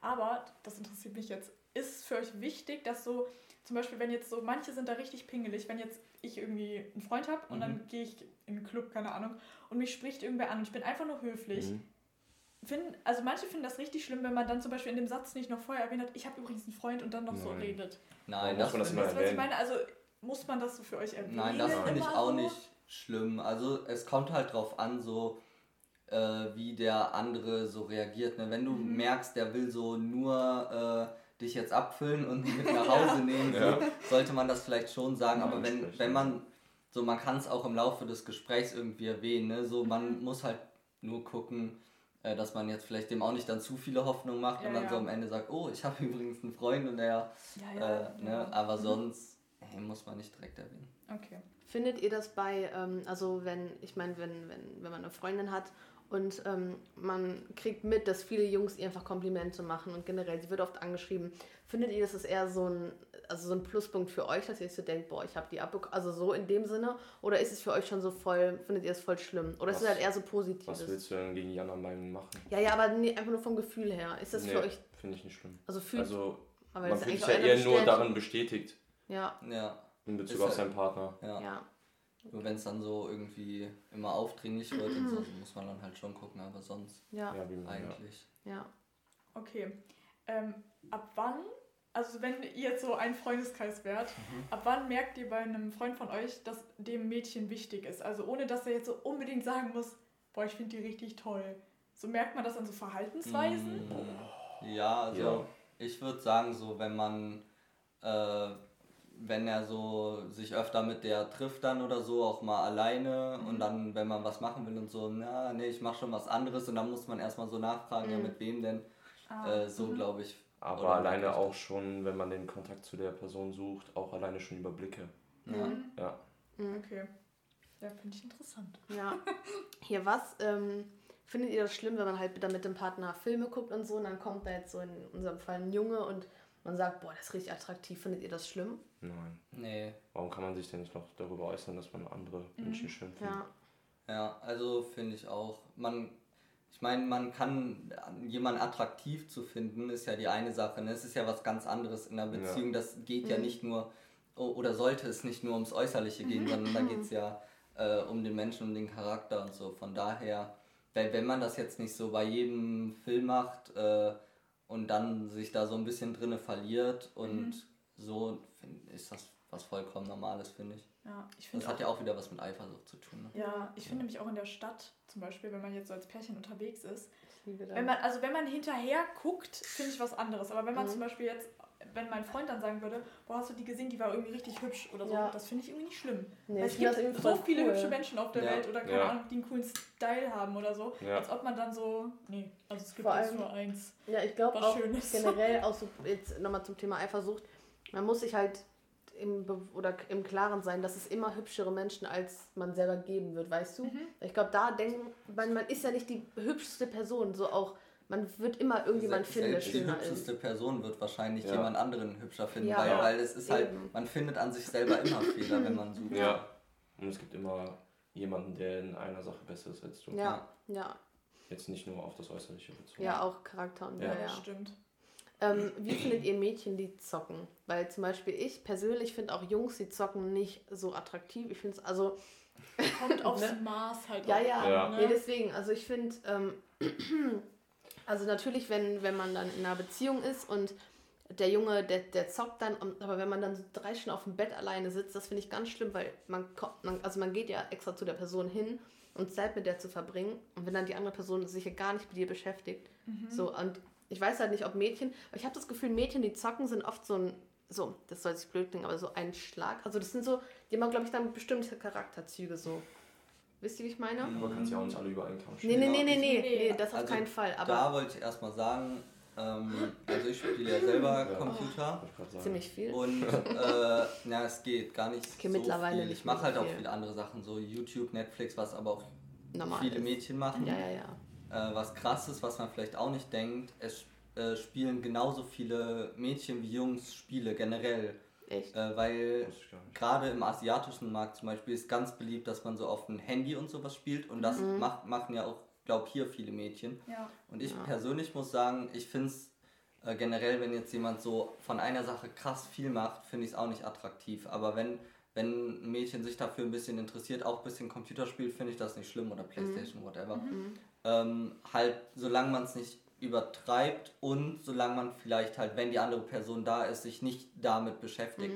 Aber, das interessiert mich jetzt, ist es für euch wichtig, dass so, zum Beispiel, wenn jetzt so, manche sind da richtig pingelig, wenn jetzt ich irgendwie einen Freund habe und Mhm. dann gehe ich in einen Club, keine Ahnung, und mich spricht irgendwer an und ich bin einfach nur höflich. Mhm. Finden, also manche finden das richtig schlimm, wenn man dann zum Beispiel in dem Satz nicht noch vorher erwähnt hat, ich habe übrigens einen Freund und dann noch so Nein. redet. Nein, Warum muss man das immer Weißt du, was ich meine? Also muss man das so für euch erwähnen? Nein, das finde ich auch so? nicht schlimm. Also es kommt halt drauf an, so äh, wie der andere so reagiert. Ne? Wenn du Mhm. merkst, der will so nur äh, dich jetzt abfüllen und mit nach Hause nehmen, so, Ja. sollte man das vielleicht schon sagen. Ja, Aber wenn, wenn man so, man kann es auch im Laufe des Gesprächs irgendwie erwähnen. Ne? So, Mhm. man muss halt nur gucken, äh, dass man jetzt vielleicht dem auch nicht dann zu viele Hoffnungen macht Ja, und dann ja. so am Ende sagt, oh, ich habe übrigens einen Freund und der, Ja, ja. äh, ne? aber Mhm. sonst ey, muss man nicht direkt erwähnen. Okay. Findet ihr das bei, ähm, also wenn, ich meine, wenn, wenn, wenn man eine Freundin hat und ähm, man kriegt mit, dass viele Jungs ihr einfach Komplimente machen und generell, sie wird oft angeschrieben, findet ihr, das ist eher so ein, also so ein Pluspunkt für euch, dass ihr euch so denkt, boah, ich habe die abbekommen, also so in dem Sinne, oder ist es für euch schon so voll, findet ihr es voll schlimm? Oder ist es Was- halt eher so Was Positives? willst du denn gegen die anderen Meinungen machen? Ja, ja, aber nee, einfach nur vom Gefühl her. Ist das Nee, für euch, finde ich nicht schlimm. also fühlt, Also, aber man das ist fühlt sich ja eher nur darin bestätigt Ja, Ja, in Bezug Ist auf halt- seinen Partner. ja. ja. Nur wenn es dann so irgendwie immer aufdringlich wird und so, muss man dann halt schon gucken, aber sonst Ja, eigentlich. ja. Okay. Ähm, ab wann, also wenn ihr jetzt so ein Freundeskreis wärt, Mhm. ab wann merkt ihr bei einem Freund von euch, dass dem Mädchen wichtig ist? Also ohne, dass er jetzt so unbedingt sagen muss, boah, ich finde die richtig toll. So merkt man das an so Verhaltensweisen? Mm, Ja, also Ja. ich würde sagen, so wenn man, äh, wenn er so sich öfter mit der trifft dann oder so, auch mal alleine Mhm. und dann, wenn man was machen will und so, na, nee, ich mache schon was anderes und dann muss man erstmal so nachfragen, ja, Mhm. mit wem denn, Ah, äh, so mhm. glaube ich. Aber alleine auch das? schon, wenn man den Kontakt zu der Person sucht, auch alleine schon über Blicke. Ja. Mhm. Ja. Mhm. Okay. Ja, finde ich interessant. Ja. Hier was, ähm, findet ihr das schlimm, wenn man halt dann mit dem Partner Filme guckt und so und dann kommt da jetzt so in unserem Fall ein Junge und man sagt, boah, das ist richtig attraktiv, findet ihr das schlimm? Nein. Nee, Warum kann man sich denn nicht noch darüber äußern, dass man andere Mhm. Menschen schön findet? Ja. Ja, also finde ich auch. Man, ich meine, man kann jemanden attraktiv zu finden, ist ja die eine Sache. Ne? Es ist ja was ganz anderes in einer Ja. Beziehung. Das geht ja Mhm. nicht nur, oder sollte es nicht nur ums Äußerliche gehen, sondern da geht es ja äh, um den Menschen, um den Charakter und so. Von daher, wenn, wenn man das jetzt nicht so bei jedem Film macht äh, und dann sich da so ein bisschen drinne verliert und Mhm. so, find, ist das was vollkommen Normales, finde ich. Ja, ich Das finde hat ja auch wieder was mit Eifersucht zu tun. Ne? Ja, ich finde nämlich auch in der Stadt, zum Beispiel, wenn man jetzt so als Pärchen unterwegs ist, das. wenn man, also wenn man hinterher guckt, finde ich was anderes. Aber wenn man Mhm. zum Beispiel jetzt, wenn mein Freund dann sagen würde, boah, hast du die gesehen, die war irgendwie richtig hübsch oder so, Ja. das finde ich irgendwie nicht schlimm. nee, Weil es gibt so viele cool. hübsche Menschen auf der Ja. Welt oder keine Ja. Ahnung, die einen coolen Style haben oder so. Ja. Als ob man dann so, nee, also es gibt Vor allem- nur eins. Ja, ich glaube auch Schönes. generell, auch so jetzt nochmal zum Thema Eifersucht, man muss sich halt im, Be oder im Klaren sein, dass es immer hübschere Menschen als man selber geben wird, weißt du? Mhm. Ich glaube, da denken, man, man ist ja nicht die hübschste Person, so auch man wird immer irgendjemand finden, der die schöner ist. hübscheste Person wird wahrscheinlich Ja. jemand anderen hübscher finden, Ja, weil, ja. weil es ist halt, Eben. man findet an sich selber immer Fehler, wenn man sucht. Ja. Und es gibt immer jemanden, der in einer Sache besser ist als du. Ja, ja, Jetzt nicht nur auf das Äußerliche bezogen. ja, auch Charakter und Ja. ja, stimmt. Ähm, wie findet ihr Mädchen, die zocken? Weil zum Beispiel ich persönlich finde auch Jungs, die zocken, nicht so attraktiv. Ich finde es also. Kommt aufs Ne? Maß halt Ja, auch ja. an, Ja. ne? Nee, deswegen, also ich finde, ähm, also natürlich, wenn, wenn man dann in einer Beziehung ist und der Junge, der, der zockt dann, und- aber wenn man dann so drei Stunden auf dem Bett alleine sitzt, das finde ich ganz schlimm, weil man, kommt- man, also man geht ja extra zu der Person hin, um Zeit mit der zu verbringen. Und wenn dann die andere Person sich ja gar nicht mit dir beschäftigt, so, und ich weiß halt nicht, ob Mädchen, aber ich habe das Gefühl, Mädchen, die zocken, sind oft so ein, so, das soll sich blöd klingen, aber so ein Schlag. Also das sind so, die haben, glaube ich, dann bestimmte Charakterzüge so. Wisst ihr, wie ich meine? Aber kannst ja auch nicht alle über einen Kamm Nee, nee, nee, nee, nee, Nee. nee, das auf Also keinen Fall. Aber da wollte ich erstmal sagen, ähm, also ich spiele ja selber Ja. Computer. Ziemlich viel. Und äh, na, es geht gar nicht Okay, so mittlerweile viel. Ich mache halt auch viel. viele andere Sachen, so YouTube, Netflix, was aber auch Normal viele ist. Mädchen machen. Ja, ja, ja. Äh, was krass ist, was man vielleicht auch nicht denkt, es äh, spielen genauso viele Mädchen wie Jungs Spiele generell. Echt. Äh, weil gerade im asiatischen Markt zum Beispiel ist ganz beliebt, dass man so auf dem Handy und sowas spielt. Und das Mhm. macht, machen ja auch, glaube hier viele Mädchen. Ja. Und ich Ja. persönlich muss sagen, ich finde es äh, generell, wenn jetzt jemand so von einer Sache krass viel macht, finde ich es auch nicht attraktiv. Aber wenn, wenn ein Mädchen sich dafür ein bisschen interessiert, auch ein bisschen Computer spielt, finde ich das nicht schlimm oder Playstation, whatever. Ähm, halt, solange man es nicht übertreibt und solange man vielleicht halt, wenn die andere Person da ist, sich nicht damit beschäftigt.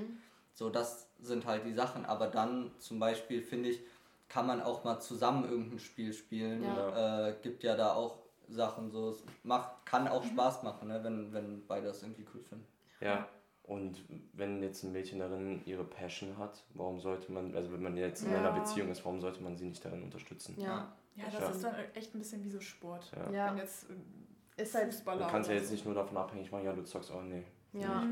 So, das sind halt die Sachen. Aber dann zum Beispiel, finde ich, kann man auch mal zusammen irgendein Spiel spielen. Ja. Äh, gibt ja da auch Sachen so. Es macht, kann auch Spaß machen, ne, wenn, wenn beide das irgendwie cool finden. Ja. Und wenn jetzt ein Mädchen darin ihre Passion hat, warum sollte man, also wenn man jetzt in Ja. einer Beziehung ist, warum sollte man sie nicht darin unterstützen? Ja. Ja, das Ja. ist dann echt ein bisschen wie so Sport. Ja. Ja. Wenn jetzt Ist halt. Fußballer Man kann es ja jetzt so. nicht nur davon abhängig machen, ja, du zockst auch, nee. Ja.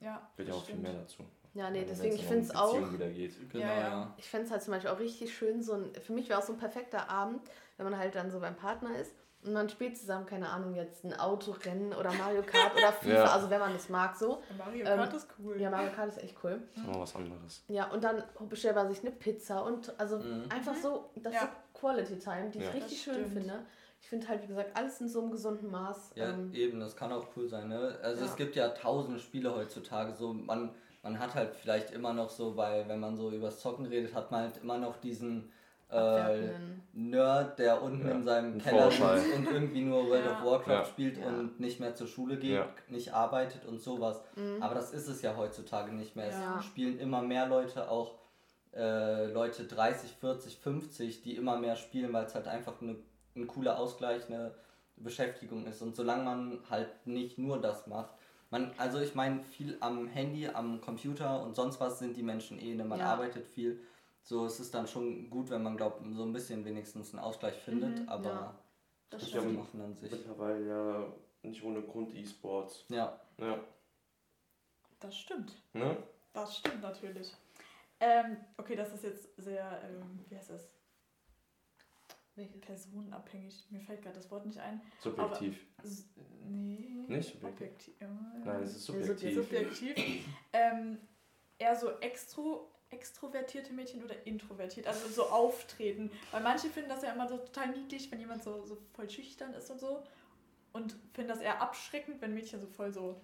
Ja, Wird ja auch viel stimmt. mehr dazu. Ja, nee, Wenn deswegen, es ich finde es auch. Beziehung wieder geht. Genau, Ja, ja. ja. Ich fände es halt zum Beispiel auch richtig schön, so ein, für mich wäre auch so ein perfekter Abend, wenn man halt dann so beim Partner ist und man spielt zusammen, keine Ahnung, jetzt ein Autorennen oder Mario Kart oder FIFA, Ja. also wenn man das mag so. Mario Ähm, Kart ist cool. Ja, Mario Kart ist echt cool. Das ist mal was anderes. Ja, und dann bestellt man sich eine Pizza und also Mhm. einfach so, das Ja. ist Quality Time, die ich richtig Das schön stimmt. finde. Ich finde halt, wie gesagt, alles in so einem gesunden Maß. Ja, ähm, eben, das kann auch cool sein. Ne? Also Ja. es gibt ja tausende Spiele heutzutage. So man, man hat halt vielleicht immer noch so, weil wenn man so übers Zocken redet, hat man halt immer noch diesen äh, Nerd, der unten Ja, in seinem ein Keller sitzt und irgendwie nur World Ja. of Warcraft Ja. spielt Ja. und nicht mehr zur Schule geht, Ja. nicht arbeitet und sowas. Mhm. Aber das ist es ja heutzutage nicht mehr. Es spielen immer mehr Leute, auch äh, Leute 30, 40, 50, die immer mehr spielen, weil es halt einfach eine, ein cooler Ausgleich, eine Beschäftigung ist. Und solange man halt nicht nur das macht, man, also ich meine, viel am Handy, am Computer und sonst was sind die Menschen eh, ne? man Ja. arbeitet viel. So es ist dann schon gut, wenn man glaubt, so ein bisschen wenigstens einen Ausgleich findet, Mhm, aber ja. Das das stimmt. machen an sich. Mittlerweile ja nicht ohne Grund E-Sports. Ja, Ja. Das stimmt. Ne? Das stimmt natürlich. Ähm, okay, das ist jetzt sehr, ähm, wie heißt das? Welches? Personenabhängig. Mir fällt gerade das Wort nicht ein. Subjektiv. Nee. Nicht subjektiv? Objektiv. Nein, es ist Ja, subjektiv. subjektiv. ähm, eher so extro, extrovertierte Mädchen oder introvertiert, also so auftreten. Weil manche finden das ja immer so total niedlich, wenn jemand so, so voll schüchtern ist und so. Und finden das eher abschreckend, wenn Mädchen so voll so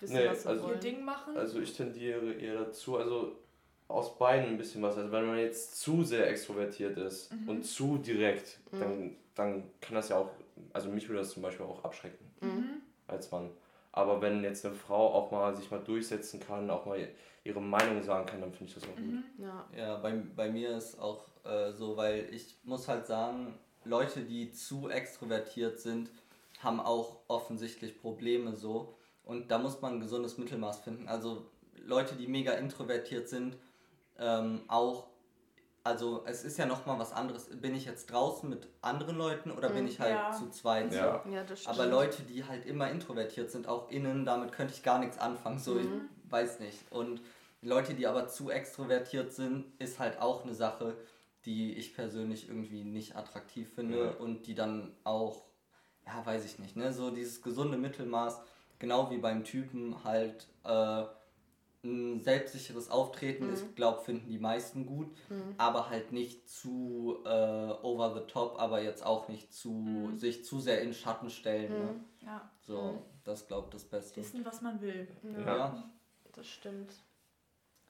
Wissen, Nee, was sie also- ihr. Ding machen. Also ich tendiere eher dazu, also aus beiden ein bisschen was. Also wenn man jetzt zu sehr extrovertiert ist Mhm. und zu direkt, Mhm. dann, dann kann das ja auch, also mich würde das zum Beispiel auch abschrecken Mhm. als Mann. Aber wenn jetzt eine Frau auch mal sich mal durchsetzen kann, auch mal ihre Meinung sagen kann, dann finde ich das auch gut. Mhm. Ja. Ja, bei, bei mir ist auch äh, so, weil ich muss halt sagen, Leute, die zu extrovertiert sind, haben auch offensichtlich Probleme so. Und da muss man ein gesundes Mittelmaß finden. Also Leute, die mega introvertiert sind, ähm, auch, also es ist ja nochmal was anderes. Bin ich jetzt draußen mit anderen Leuten oder bin Mhm, ich halt ja. zu zweit? so? Ja. ja, das stimmt. Aber Leute, die halt immer introvertiert sind, auch innen, damit könnte ich gar nichts anfangen. So, Mhm. ich weiß nicht. Und Leute, die aber zu extrovertiert sind, ist halt auch eine Sache, die ich persönlich irgendwie nicht attraktiv finde Ja. und die dann auch ja, weiß ich nicht, ne? So dieses gesunde Mittelmaß, genau wie beim Typen halt äh, ein selbstsicheres Auftreten Mhm. ist, glaub, finden die meisten gut, Mhm. aber halt nicht zu äh, over the top, aber jetzt auch nicht zu Mhm. sich zu sehr in Schatten stellen. Ne? Mhm. Ja, So, Mhm. das glaubt das Beste. wissen, was man will. Ja, Ja. das stimmt.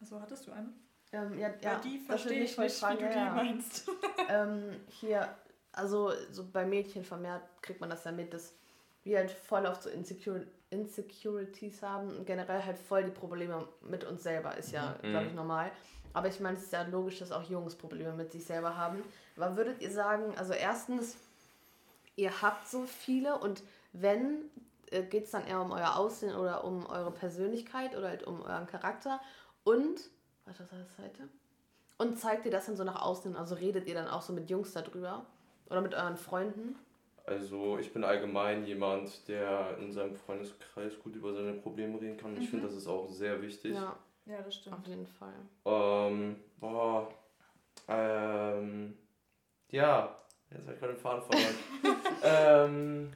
Also hattest du einen? Ähm, ja, ja, die verstehe ich nicht, wie fragen, du ja, die meinst. ähm, hier, also so bei Mädchen vermehrt kriegt man das ja mit, dass wir halt voll auf so Insecure Insecurities haben und generell halt voll die Probleme mit uns selber ist ja, Mhm. glaube ich, normal. Aber ich meine, es ist ja logisch, dass auch Jungs Probleme mit sich selber haben. Aber würdet ihr sagen, also erstens, ihr habt so viele und wenn, äh, geht es dann eher um euer Aussehen oder um eure Persönlichkeit oder halt um euren Charakter und, was war das Seite? Und zeigt ihr das dann so nach außen? Also redet ihr dann auch so mit Jungs darüber? Oder mit euren Freunden? Also ich bin allgemein jemand, der in seinem Freundeskreis gut über seine Probleme reden kann. Und Ich Mhm. finde, das ist auch sehr wichtig. Ja, Ja, das stimmt. auf jeden Fall. Ähm, boah. Ähm, ja, jetzt habe ich gerade den Faden verloren. ähm,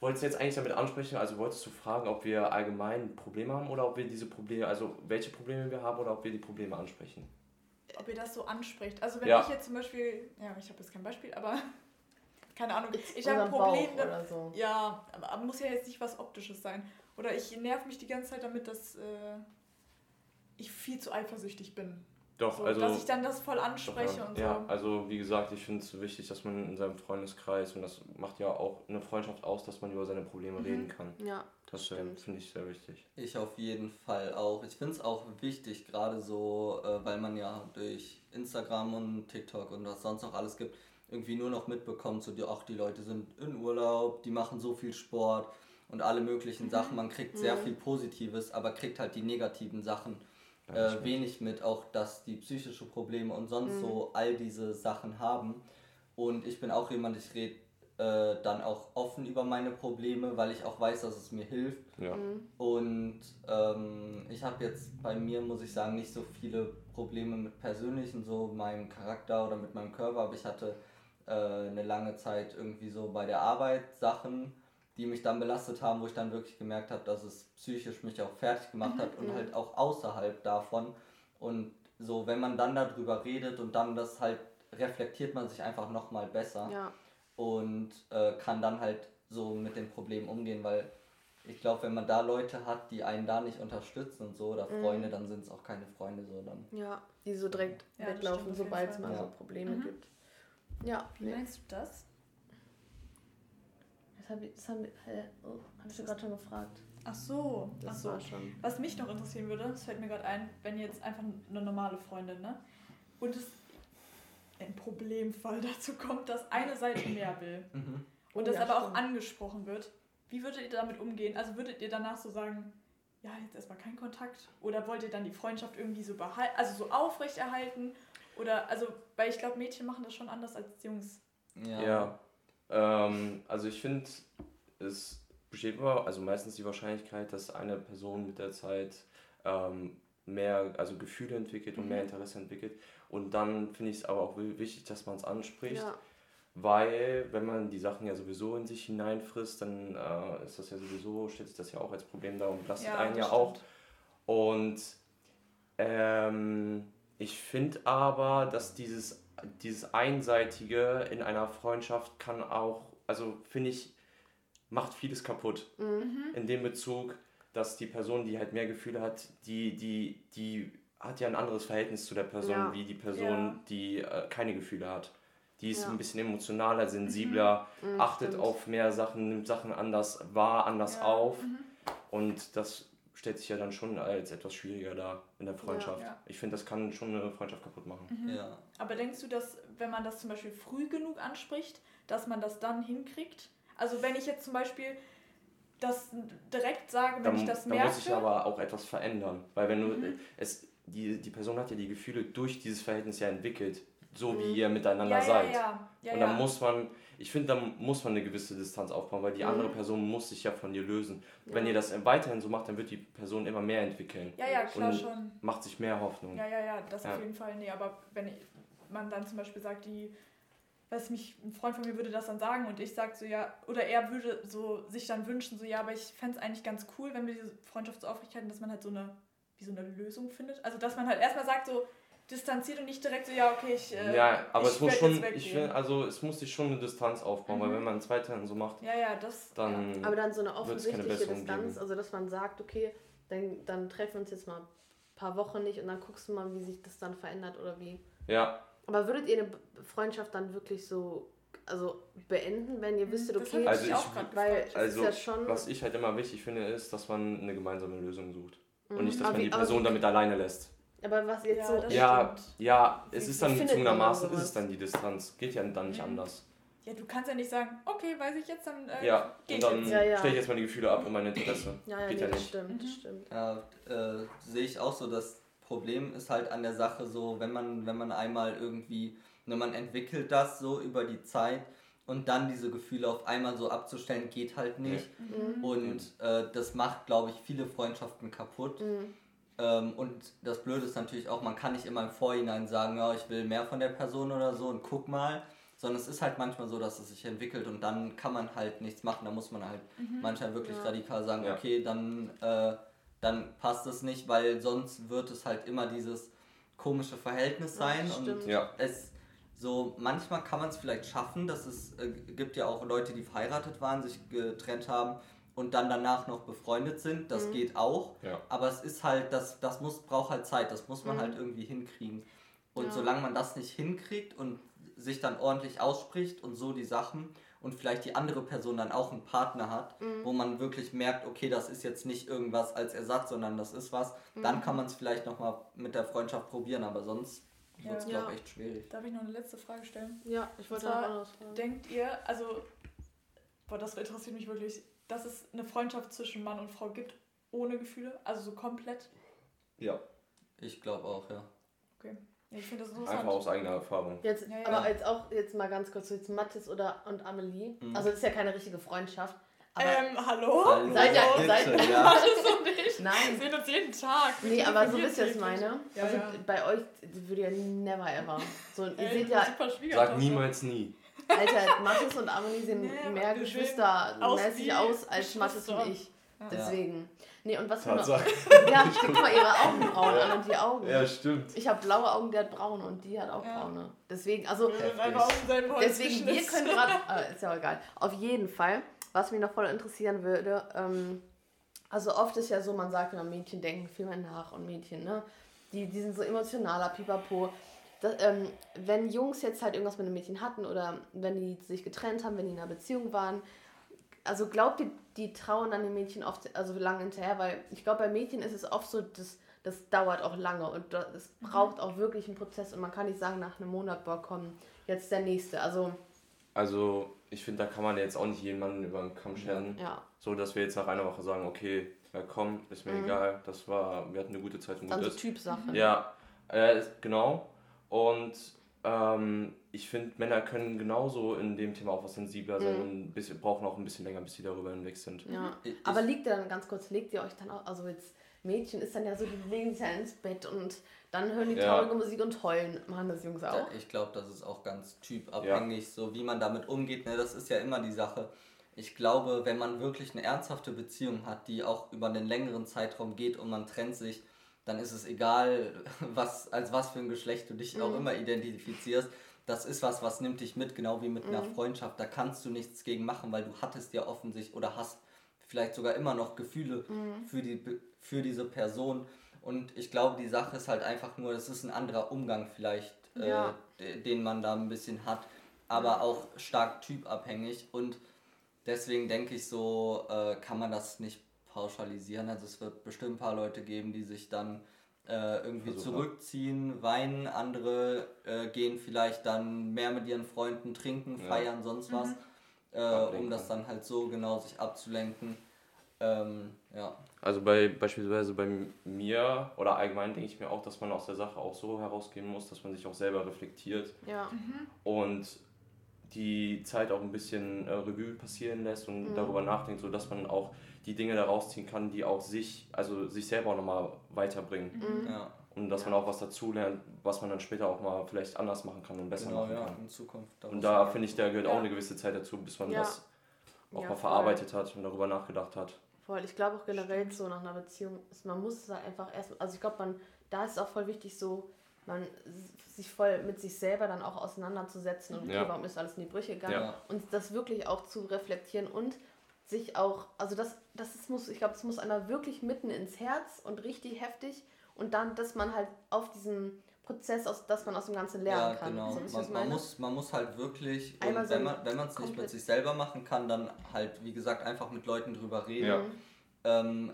wolltest du jetzt eigentlich damit ansprechen, also wolltest du fragen, ob wir allgemein Probleme haben oder ob wir diese Probleme, also welche Probleme wir haben oder ob wir die Probleme ansprechen? Ob ihr das so anspricht. Also wenn Ja. ich jetzt zum Beispiel, ja, ich habe jetzt kein Beispiel, aber keine Ahnung, ich habe ein Problem, Bauch oder so. ja, aber, muss ja jetzt nicht was Optisches sein. Oder ich nerv mich die ganze Zeit damit, dass äh, ich viel zu eifersüchtig bin. Doch, So, also. dass ich dann das voll Doch, anspreche ja. und so. ja, also wie gesagt, ich finde es wichtig, dass man in seinem Freundeskreis, und das macht ja auch eine Freundschaft aus, dass man über seine Probleme Mhm. reden kann. Ja, Das äh, Stimmt. finde ich sehr wichtig. Ich auf jeden Fall auch. Ich finde es auch wichtig, gerade so, äh, weil man ja durch Instagram und TikTok und was sonst noch alles gibt, irgendwie nur noch mitbekommt, so die, ach, die Leute sind in Urlaub, die machen so viel Sport und alle möglichen Sachen. Man kriegt sehr Mhm. viel Positives, aber kriegt halt die negativen Sachen äh, wenig mit, auch dass die psychische Probleme und sonst Mhm. so all diese Sachen haben. Und ich bin auch jemand, ich rede äh, dann auch offen über meine Probleme, weil ich auch weiß, dass es mir hilft. Ja. Mhm. Und ähm, ich habe jetzt bei mir, muss ich sagen, nicht so viele Probleme mit persönlichen, so meinem Charakter oder mit meinem Körper, aber ich hatte äh, eine lange Zeit irgendwie so bei der Arbeit Sachen, die mich dann belastet haben, wo ich dann wirklich gemerkt habe, dass es psychisch mich auch fertig gemacht hat und Mhm. halt auch außerhalb davon. Und so, wenn man dann darüber redet und dann das halt reflektiert man sich einfach nochmal besser Ja, und äh, kann dann halt so mit dem Problem umgehen, weil ich glaube, wenn man da Leute hat, die einen da nicht unterstützen und so, oder Mhm. Freunde, dann sind es auch keine Freunde so dann. ja, die so direkt Ja, weglaufen, sobald es mal Ja. so Probleme Mhm. gibt. Ja, Wie nee. meinst du das? Das habe ich, das hab ich, hä? oh, hab ich gerade schon gefragt. Ach so, ach Das so. war schon. Was mich noch interessieren würde, das fällt mir gerade ein, wenn jetzt einfach eine normale Freundin, ne? Und es im Problemfall dazu kommt, dass eine Seite mehr will Mhm. und Oh das ja, aber auch stimmt. angesprochen wird, wie würdet ihr damit umgehen? Also würdet ihr danach so sagen, ja, jetzt erstmal kein Kontakt? Oder wollt ihr dann die Freundschaft irgendwie so behalten, also so aufrechterhalten? Oder, also, weil ich glaube, Mädchen machen das schon anders als Jungs. Ja. Ja. Ähm, also ich finde, es besteht immer, also meistens die Wahrscheinlichkeit, dass eine Person mit der Zeit ähm, mehr, also Gefühle entwickelt und Mhm. mehr Interesse entwickelt. Und dann finde ich es aber auch wi- wichtig, dass man es anspricht. Ja, Weil, wenn man die Sachen ja sowieso in sich hineinfrisst, dann äh, ist das ja sowieso, stellt sich das ja auch als Problem dar und belastet einen ja das auch. stimmt. Und ähm, ich finde aber, dass dieses, dieses Einseitige in einer Freundschaft kann auch, also finde ich, macht vieles kaputt. mhm. Mhm. In dem Bezug, dass die Person, die halt mehr Gefühle hat, die, die, die hat ja ein anderes Verhältnis zu der Person, Ja. wie die Person, Ja. die äh, keine Gefühle hat. Die ist Ja. ein bisschen emotionaler, sensibler, Mhm, achtet stimmt. auf mehr Sachen, nimmt Sachen anders wahr, anders auf. Mhm. Und das stellt sich ja dann schon als etwas schwieriger dar in der Freundschaft. Ja. Ich finde, das kann schon eine Freundschaft kaputt machen. Mhm. Ja. Aber denkst du, dass wenn man das zum Beispiel früh genug anspricht, dass man das dann hinkriegt? Also wenn ich jetzt zum Beispiel das direkt sage, wenn Da, ich das da merke. muss sich aber auch etwas verändern. Weil wenn du Mhm. es, die, die Person hat ja die Gefühle durch dieses Verhältnis ja entwickelt, so Mhm. wie ihr miteinander ja, ja, seid. ja, ja, Und ja. dann muss man, ich finde, da muss man eine gewisse Distanz aufbauen, weil die Mhm. andere Person muss sich ja von dir lösen. Wenn Ja. ihr das weiterhin so macht, dann wird die Person immer mehr entwickeln. ja, ja, klar schon. Macht sich mehr Hoffnung. Ja, ja, ja, das Ja. auf jeden Fall. Nee, aber wenn ich, man dann zum Beispiel sagt, die, weiß mich, ein Freund von mir würde das dann sagen und ich sag so, ja, oder er würde so sich dann wünschen, so, ja, aber ich fände es eigentlich ganz cool, wenn wir diese Freundschaft so aufrecht halten, dass man halt so eine, wie so eine Lösung findet. Also, dass man halt erstmal sagt, so, distanziert und nicht direkt so, ja, okay, ich. Äh, ja, aber ich es muss schon, ich finde, also es muss sich schon eine Distanz aufbauen, weil Mhm. wenn man zwei Teilen so macht, Ja, ja, das. dann. Aber dann so eine offensichtliche Distanz, geben. also dass man sagt, okay, dann, dann treffen wir uns jetzt mal ein paar Wochen nicht und dann guckst du mal, wie sich das dann verändert oder wie. Ja, Aber würdet ihr eine Freundschaft dann wirklich so also beenden, wenn ihr wüsstet, Das okay, Also ich ich- auch gerade weil also ist ja schon. was ich halt immer wichtig finde, ist, dass man eine gemeinsame Lösung sucht. Und Mhm. nicht, dass Aber man wie- die Person wie- damit alleine lässt. Aber was jetzt Ja, so. das Ja, stimmt. ja, es ist dann gezwungenermaßen, ist es dann die Distanz. Geht ja dann nicht Mhm. anders. Ja, du kannst ja nicht sagen, okay, weiß ich jetzt, dann. Äh, Ja, geht und dann. Ja, ja. stelle ich jetzt mal die Gefühle ab und mein Interesse. Ja, ja, Geht nee, ja das nicht. stimmt, das Mhm. stimmt. Ja, äh, sehe ich auch so. Das Problem ist halt an der Sache so, wenn man, wenn man einmal irgendwie, ne, man entwickelt das so über die Zeit und dann diese Gefühle auf einmal so abzustellen, geht halt nicht. Mhm. Und äh, das macht, glaube ich, viele Freundschaften kaputt. Mhm. Ähm, und das Blöde ist natürlich auch, man kann nicht immer im Vorhinein sagen, ja, ich will mehr von der Person oder so und guck mal. Sondern es ist halt manchmal so, dass es sich entwickelt und dann kann man halt nichts machen. Da muss man halt manchmal wirklich Ja. radikal sagen, Ja. okay, dann, äh, dann passt es nicht, weil sonst wird es halt immer dieses komische Verhältnis Ja, sein. das und. Ja, es so manchmal kann man es vielleicht schaffen, dass es äh, gibt ja auch Leute, die verheiratet waren, sich getrennt haben und dann danach noch befreundet sind. Das Mhm. geht auch. ja. Aber es ist halt, das, das muss, braucht halt Zeit, das muss man Mhm. halt irgendwie hinkriegen. Und Ja. solange man das nicht hinkriegt und sich dann ordentlich ausspricht und so die Sachen und vielleicht die andere Person dann auch einen Partner hat, Mhm. wo man wirklich merkt, okay, das ist jetzt nicht irgendwas als Ersatz, sondern das ist was, dann Mhm. kann man es vielleicht nochmal mit der Freundschaft probieren, aber sonst wird es, Ja. glaube Ja. ich, echt schwierig. Darf ich noch eine letzte Frage stellen? Ja, ich wollte zwar noch anderes fragen. Denkt ihr, also, boah, das interessiert mich wirklich, dass es eine Freundschaft zwischen Mann und Frau gibt, ohne Gefühle? Also so komplett? Ja, Ich glaube auch, ja. Ja, ich finde das interessant. einfach aus eigener Erfahrung. Jetzt, Ja, ja. aber jetzt auch jetzt mal ganz kurz jetzt Mathis oder und Amelie. Mhm. Also das ist ja keine richtige Freundschaft. Aber ähm, hallo? Hallo, Seid ihr- bitte, seid- ja. Alles und ich. Wir nein. sehen uns jeden Tag. Wir Nee, aber so telefonieren wisst ihr, was ich täglich. meine. Ja, also ja. bei euch würde ja never ever. So, ihr Ey, seht ja. Sag niemals nie. Alter, Mathis und Amelie sehen Nee, mehr geschwistermäßig aus als Mathis und ich. Ja. Deswegen. Nee, und was für eine. Ja, guck mal ihre Augenbrauen an und die Augen. Ja, stimmt. Ich habe blaue Augen, der hat braune und die hat auch Ja. braune. Deswegen, also Deswegen, wir können gerade, äh, ist ja auch egal. Auf jeden Fall, was mich noch voll interessieren würde, ähm, also oft ist ja so, man sagt immer, Mädchen denken viel mehr nach und Mädchen, ne? Die, die sind so emotionaler, pipapo. Das, ähm, wenn Jungs jetzt halt irgendwas mit einem Mädchen hatten oder wenn die sich getrennt haben, wenn die in einer Beziehung waren, also glaubt ihr, die trauen dann den Mädchen oft also lange hinterher, weil ich glaube, bei Mädchen ist es oft so, das, das dauert auch lange und es braucht auch wirklich einen Prozess und man kann nicht sagen, nach einem Monat, boah, komm, jetzt der nächste. Also, Also, ich finde, da kann man jetzt auch nicht jemanden über den Kamm scheren. ja, So, dass wir jetzt nach einer Woche sagen, okay, ja komm, ist mir Mhm. egal, das war, wir hatten eine gute Zeit und dann gut so ist. Typsache. Ja, äh, genau. Und ähm, ich finde, Männer können genauso in dem Thema auch was sensibler sein Mhm. und ein bisschen, brauchen auch ein bisschen länger, bis sie darüber hinweg sind. Ja. Ich- Aber liegt ihr dann ganz kurz, legt ihr euch dann auch, also jetzt Mädchen ist dann ja so, die legen sich ja ins Bett und dann hören die Ja. traurige Musik und heulen. Machen das Jungs auch? Ja, ich glaube, das ist auch ganz typabhängig, so wie man damit umgeht. Ne? Das ist ja immer die Sache. Ich glaube, wenn man wirklich eine ernsthafte Beziehung hat, die auch über einen längeren Zeitraum geht und man trennt sich, dann ist es egal, was, als was für ein Geschlecht du dich auch Mhm. immer identifizierst. Das ist was, was nimmt dich mit, genau wie mit einer Mhm. Freundschaft. Da kannst du nichts gegen machen, weil du hattest ja offensichtlich oder hast vielleicht sogar immer noch Gefühle Mhm. für, die, für diese Person. Und ich glaube, die Sache ist halt einfach nur, es ist ein anderer Umgang vielleicht, Ja. äh, den man da ein bisschen hat, aber auch stark typabhängig. Und deswegen denke ich so, äh, kann man das nicht pauschalisieren. Also es wird bestimmt ein paar Leute geben, die sich dann äh, irgendwie Versuchen. zurückziehen, weinen, andere äh, gehen vielleicht dann mehr mit ihren Freunden trinken, Ja. feiern, sonst was, äh, um das dann halt so genau sich abzulenken. Ähm, ja. Also bei beispielsweise bei mir oder allgemein denke ich mir auch, dass man aus der Sache auch so herausgehen muss, dass man sich auch selber reflektiert Ja. und die Zeit auch ein bisschen äh, Revue passieren lässt und Mhm. darüber nachdenkt, so dass man auch die Dinge da rausziehen kann, die auch sich, also sich selber auch nochmal weiterbringen. Mhm. ja. Und dass Ja. man auch was dazulernt, was man dann später auch mal vielleicht anders machen kann und besser Genau, machen ja, kann. in Zukunft. Und da finde ich, da gehört auch eine gewisse Zeit dazu, bis man Ja. das auch Ja, mal voll. verarbeitet hat und darüber nachgedacht hat. Voll. Ich glaube auch generell so nach einer Beziehung, ist, man muss da einfach erst, also ich glaube, man, da ist es auch voll wichtig so, man sich voll mit sich selber dann auch auseinanderzusetzen und okay, Ja. warum ist alles in die Brüche gegangen Ja. und das wirklich auch zu reflektieren und sich auch, also das, das ist, muss, ich glaube, das muss einer wirklich mitten ins Herz und richtig heftig und dann, dass man halt auf diesem Prozess, aus, dass man aus dem Ganzen lernen Ja, kann. genau. So, man, man, muss, man muss halt wirklich, Einmal und so wenn man es nicht mit sich selber machen kann, dann halt, wie gesagt, einfach mit Leuten drüber reden. Ja. Ähm,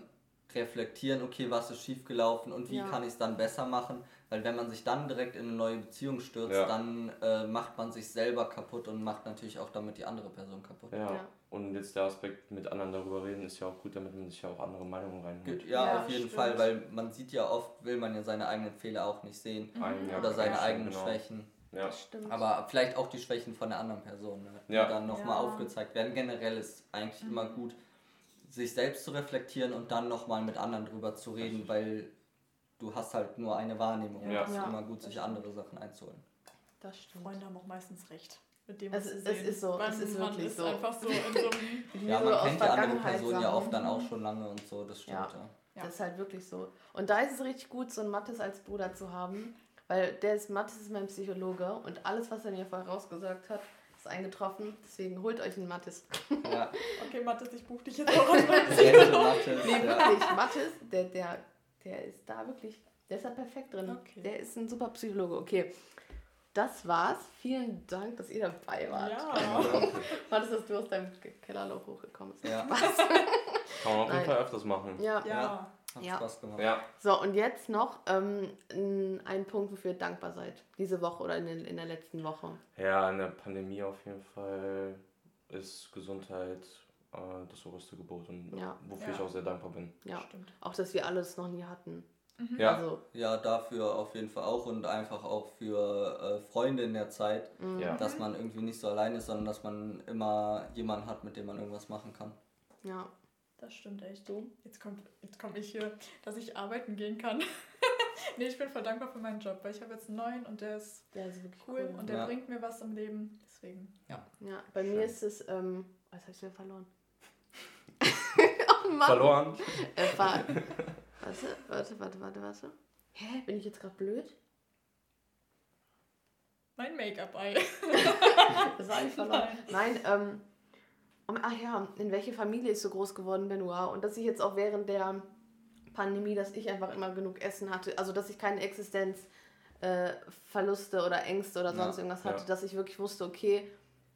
reflektieren, okay, was ist schiefgelaufen und wie Ja. kann ich es dann besser machen. Weil wenn man sich dann direkt in eine neue Beziehung stürzt, Ja. dann äh, macht man sich selber kaputt und macht natürlich auch damit die andere Person kaputt. Ja. Und jetzt der Aspekt mit anderen darüber reden ist ja auch gut, damit man sich ja auch andere Meinungen reinholt. Ja, Ja, auf jeden stimmt. Fall, weil man sieht ja oft, will man ja seine eigenen Fehler auch nicht sehen ja, oder seine ja, eigenen genau. Schwächen. Ja. Das stimmt. Aber vielleicht auch die Schwächen von der anderen Person, ne? die Ja. dann nochmal Ja. aufgezeigt werden. Generell ist eigentlich immer gut, sich selbst zu reflektieren und dann nochmal mit anderen drüber zu reden, weil du hast halt nur eine Wahrnehmung. Ja. Und es ist immer gut, sich andere Sachen einzuholen. das stimmt. Freunde haben auch meistens recht. Mit dem, Es was es ist so, Man, es ist man wirklich ist so. einfach so in so einem... Ja, man kennt die andere Person ja oft dann auch schon lange und so, das stimmt. Ja. Ja. Ja. Das ist halt wirklich so. Und da ist es richtig gut, so einen Mathis als Bruder zu haben, weil der ist, Mathis ist mein Psychologe und alles, was er mir vorher rausgesagt hat, ist eingetroffen. Deswegen holt euch einen Mathis. Ja. Okay, Mathis, ich buche dich jetzt auch als Mathe, Nee, ja. wirklich. Mathis, der, der, der ist da wirklich, der ist da perfekt drin. Okay. Der ist ein super Psychologe. Okay. Das war's. Vielen Dank, dass ihr dabei wart. Ja. Mathis, dass du aus deinem Kellerloch hochgekommen bist. Ja. Kann man auf jeden. Fall öfters machen. Ja. Ja. Hat Ja. Spaß gemacht. Ja. So, und jetzt noch ähm, ein Punkt, wofür ihr dankbar seid. Diese Woche oder in, den, in der letzten Woche. Ja, in der Pandemie auf jeden Fall ist Gesundheit äh, das oberste Gebot und Ja. wofür Ja. ich auch sehr dankbar bin. Ja. Stimmt. Auch, dass wir alles noch nie hatten. Ja, Also, Ja, dafür auf jeden Fall auch und einfach auch für äh, Freunde in der Zeit, ja. dass man irgendwie nicht so allein ist, sondern dass man immer jemanden hat, mit dem man irgendwas machen kann. ja. Das stimmt echt. Jetzt kommt, jetzt komme ich hier, dass ich arbeiten gehen kann. nee, ich bin voll dankbar für meinen Job, weil ich habe jetzt einen neuen und der ist Der ist wirklich cool, cool. und der Ja. bringt mir was im Leben. Deswegen, ja. Ja, bei mir Schön. ist es, ähm, was habe ich denn verloren? oh Mann. Verloren. Äh, warte, warte, warte, warte, warte. Hä, bin ich jetzt gerade blöd? Mein Make-up-Ei. Das war eigentlich verloren. Nein, ähm, um, ach ja, in welche Familie ich so groß geworden bin, wow. Und dass ich jetzt auch während der Pandemie, dass ich einfach immer genug Essen hatte, also dass ich keine Existenzverluste äh, oder Ängste oder sonst Ja, irgendwas hatte, ja. dass ich wirklich wusste, okay,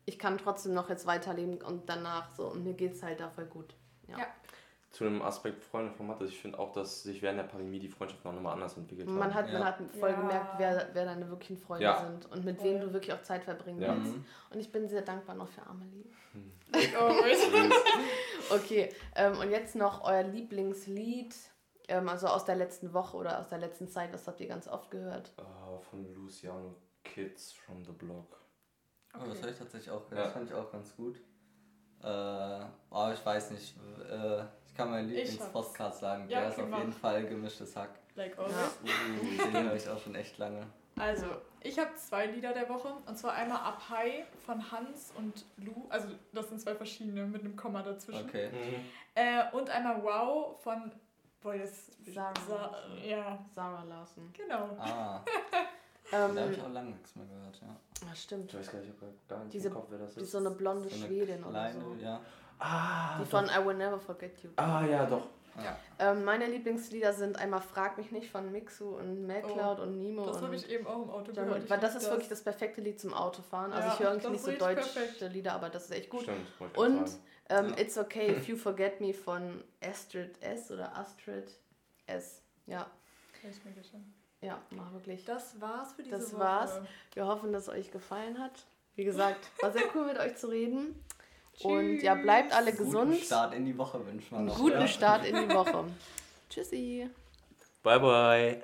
ich kann trotzdem noch jetzt weiterleben und danach so und mir geht's halt da voll gut. Ja. Ja. Zu dem Aspekt Freunde von Mathe, ich finde auch, dass sich während der Pandemie die Freundschaften auch nochmal anders entwickelt haben. Man hat, man Ja. hat voll Ja. gemerkt, wer, wer deine wirklichen Freunde Ja. sind und mit wem du wirklich auch Zeit verbringen Ja. willst. Mhm. Und ich bin sehr dankbar noch für Amelie. Oh, Okay, ähm, und jetzt noch euer Lieblingslied, ähm, also aus der letzten Woche oder aus der letzten Zeit, was habt ihr ganz oft gehört? Äh, von Luciano Kids from the Block. Oh, das habe ich tatsächlich auch gehört. Ja. Das fand ich auch ganz gut. Äh, oh, ich weiß nicht. Äh, kann meinen Ich Lieblingspodcast sagen. Ja, Der ist auf jeden mach. Fall gemischtes Hack. like Ja. always. Uh, den höre ich auch schon echt lange. Also, ich habe zwei Lieder der Woche. Und zwar einmal Up High von Hans und Lou. Also, das sind zwei verschiedene mit einem Komma dazwischen. Okay. Äh, und einmal Wow von. Boah, jetzt. Sarah Sa Larson. ja, Sarah Larson. genau. Ah, Ähm, da habe ich auch lange nichts mehr gehört, ja. ah, stimmt. Ich weiß gar nicht, ich habe gar nicht Diese- im Kopf, wer das Die ist ist. so eine blonde So eine Schwedin oder kleine, so. ja. Ah, Die doch. von I Will Never Forget You. Ah, ja, doch. Ähm, meine Lieblingslieder sind einmal Frag mich nicht von Mixu und MacLeod und Nemo. Das und habe ich eben auch im Auto gehört. Weil das ist wirklich das perfekte Lied zum Autofahren. Also Ja, ich höre eigentlich das nicht so deutsche perfekt. Lieder, aber das ist echt gut. Stimmt, Und ähm, Ja. It's Okay If You Forget Me von Astrid S oder Astrid S. Ja, ich mir ja, mach wirklich. Das war's für diese Das Woche. war's. Wir hoffen, dass es euch gefallen hat. Wie gesagt, war sehr cool mit euch zu reden. Und ja, bleibt alle Guten gesund. Start in die Woche wünschen wir Einen noch. guten ja. Start in die Woche. Tschüssi. Bye, bye.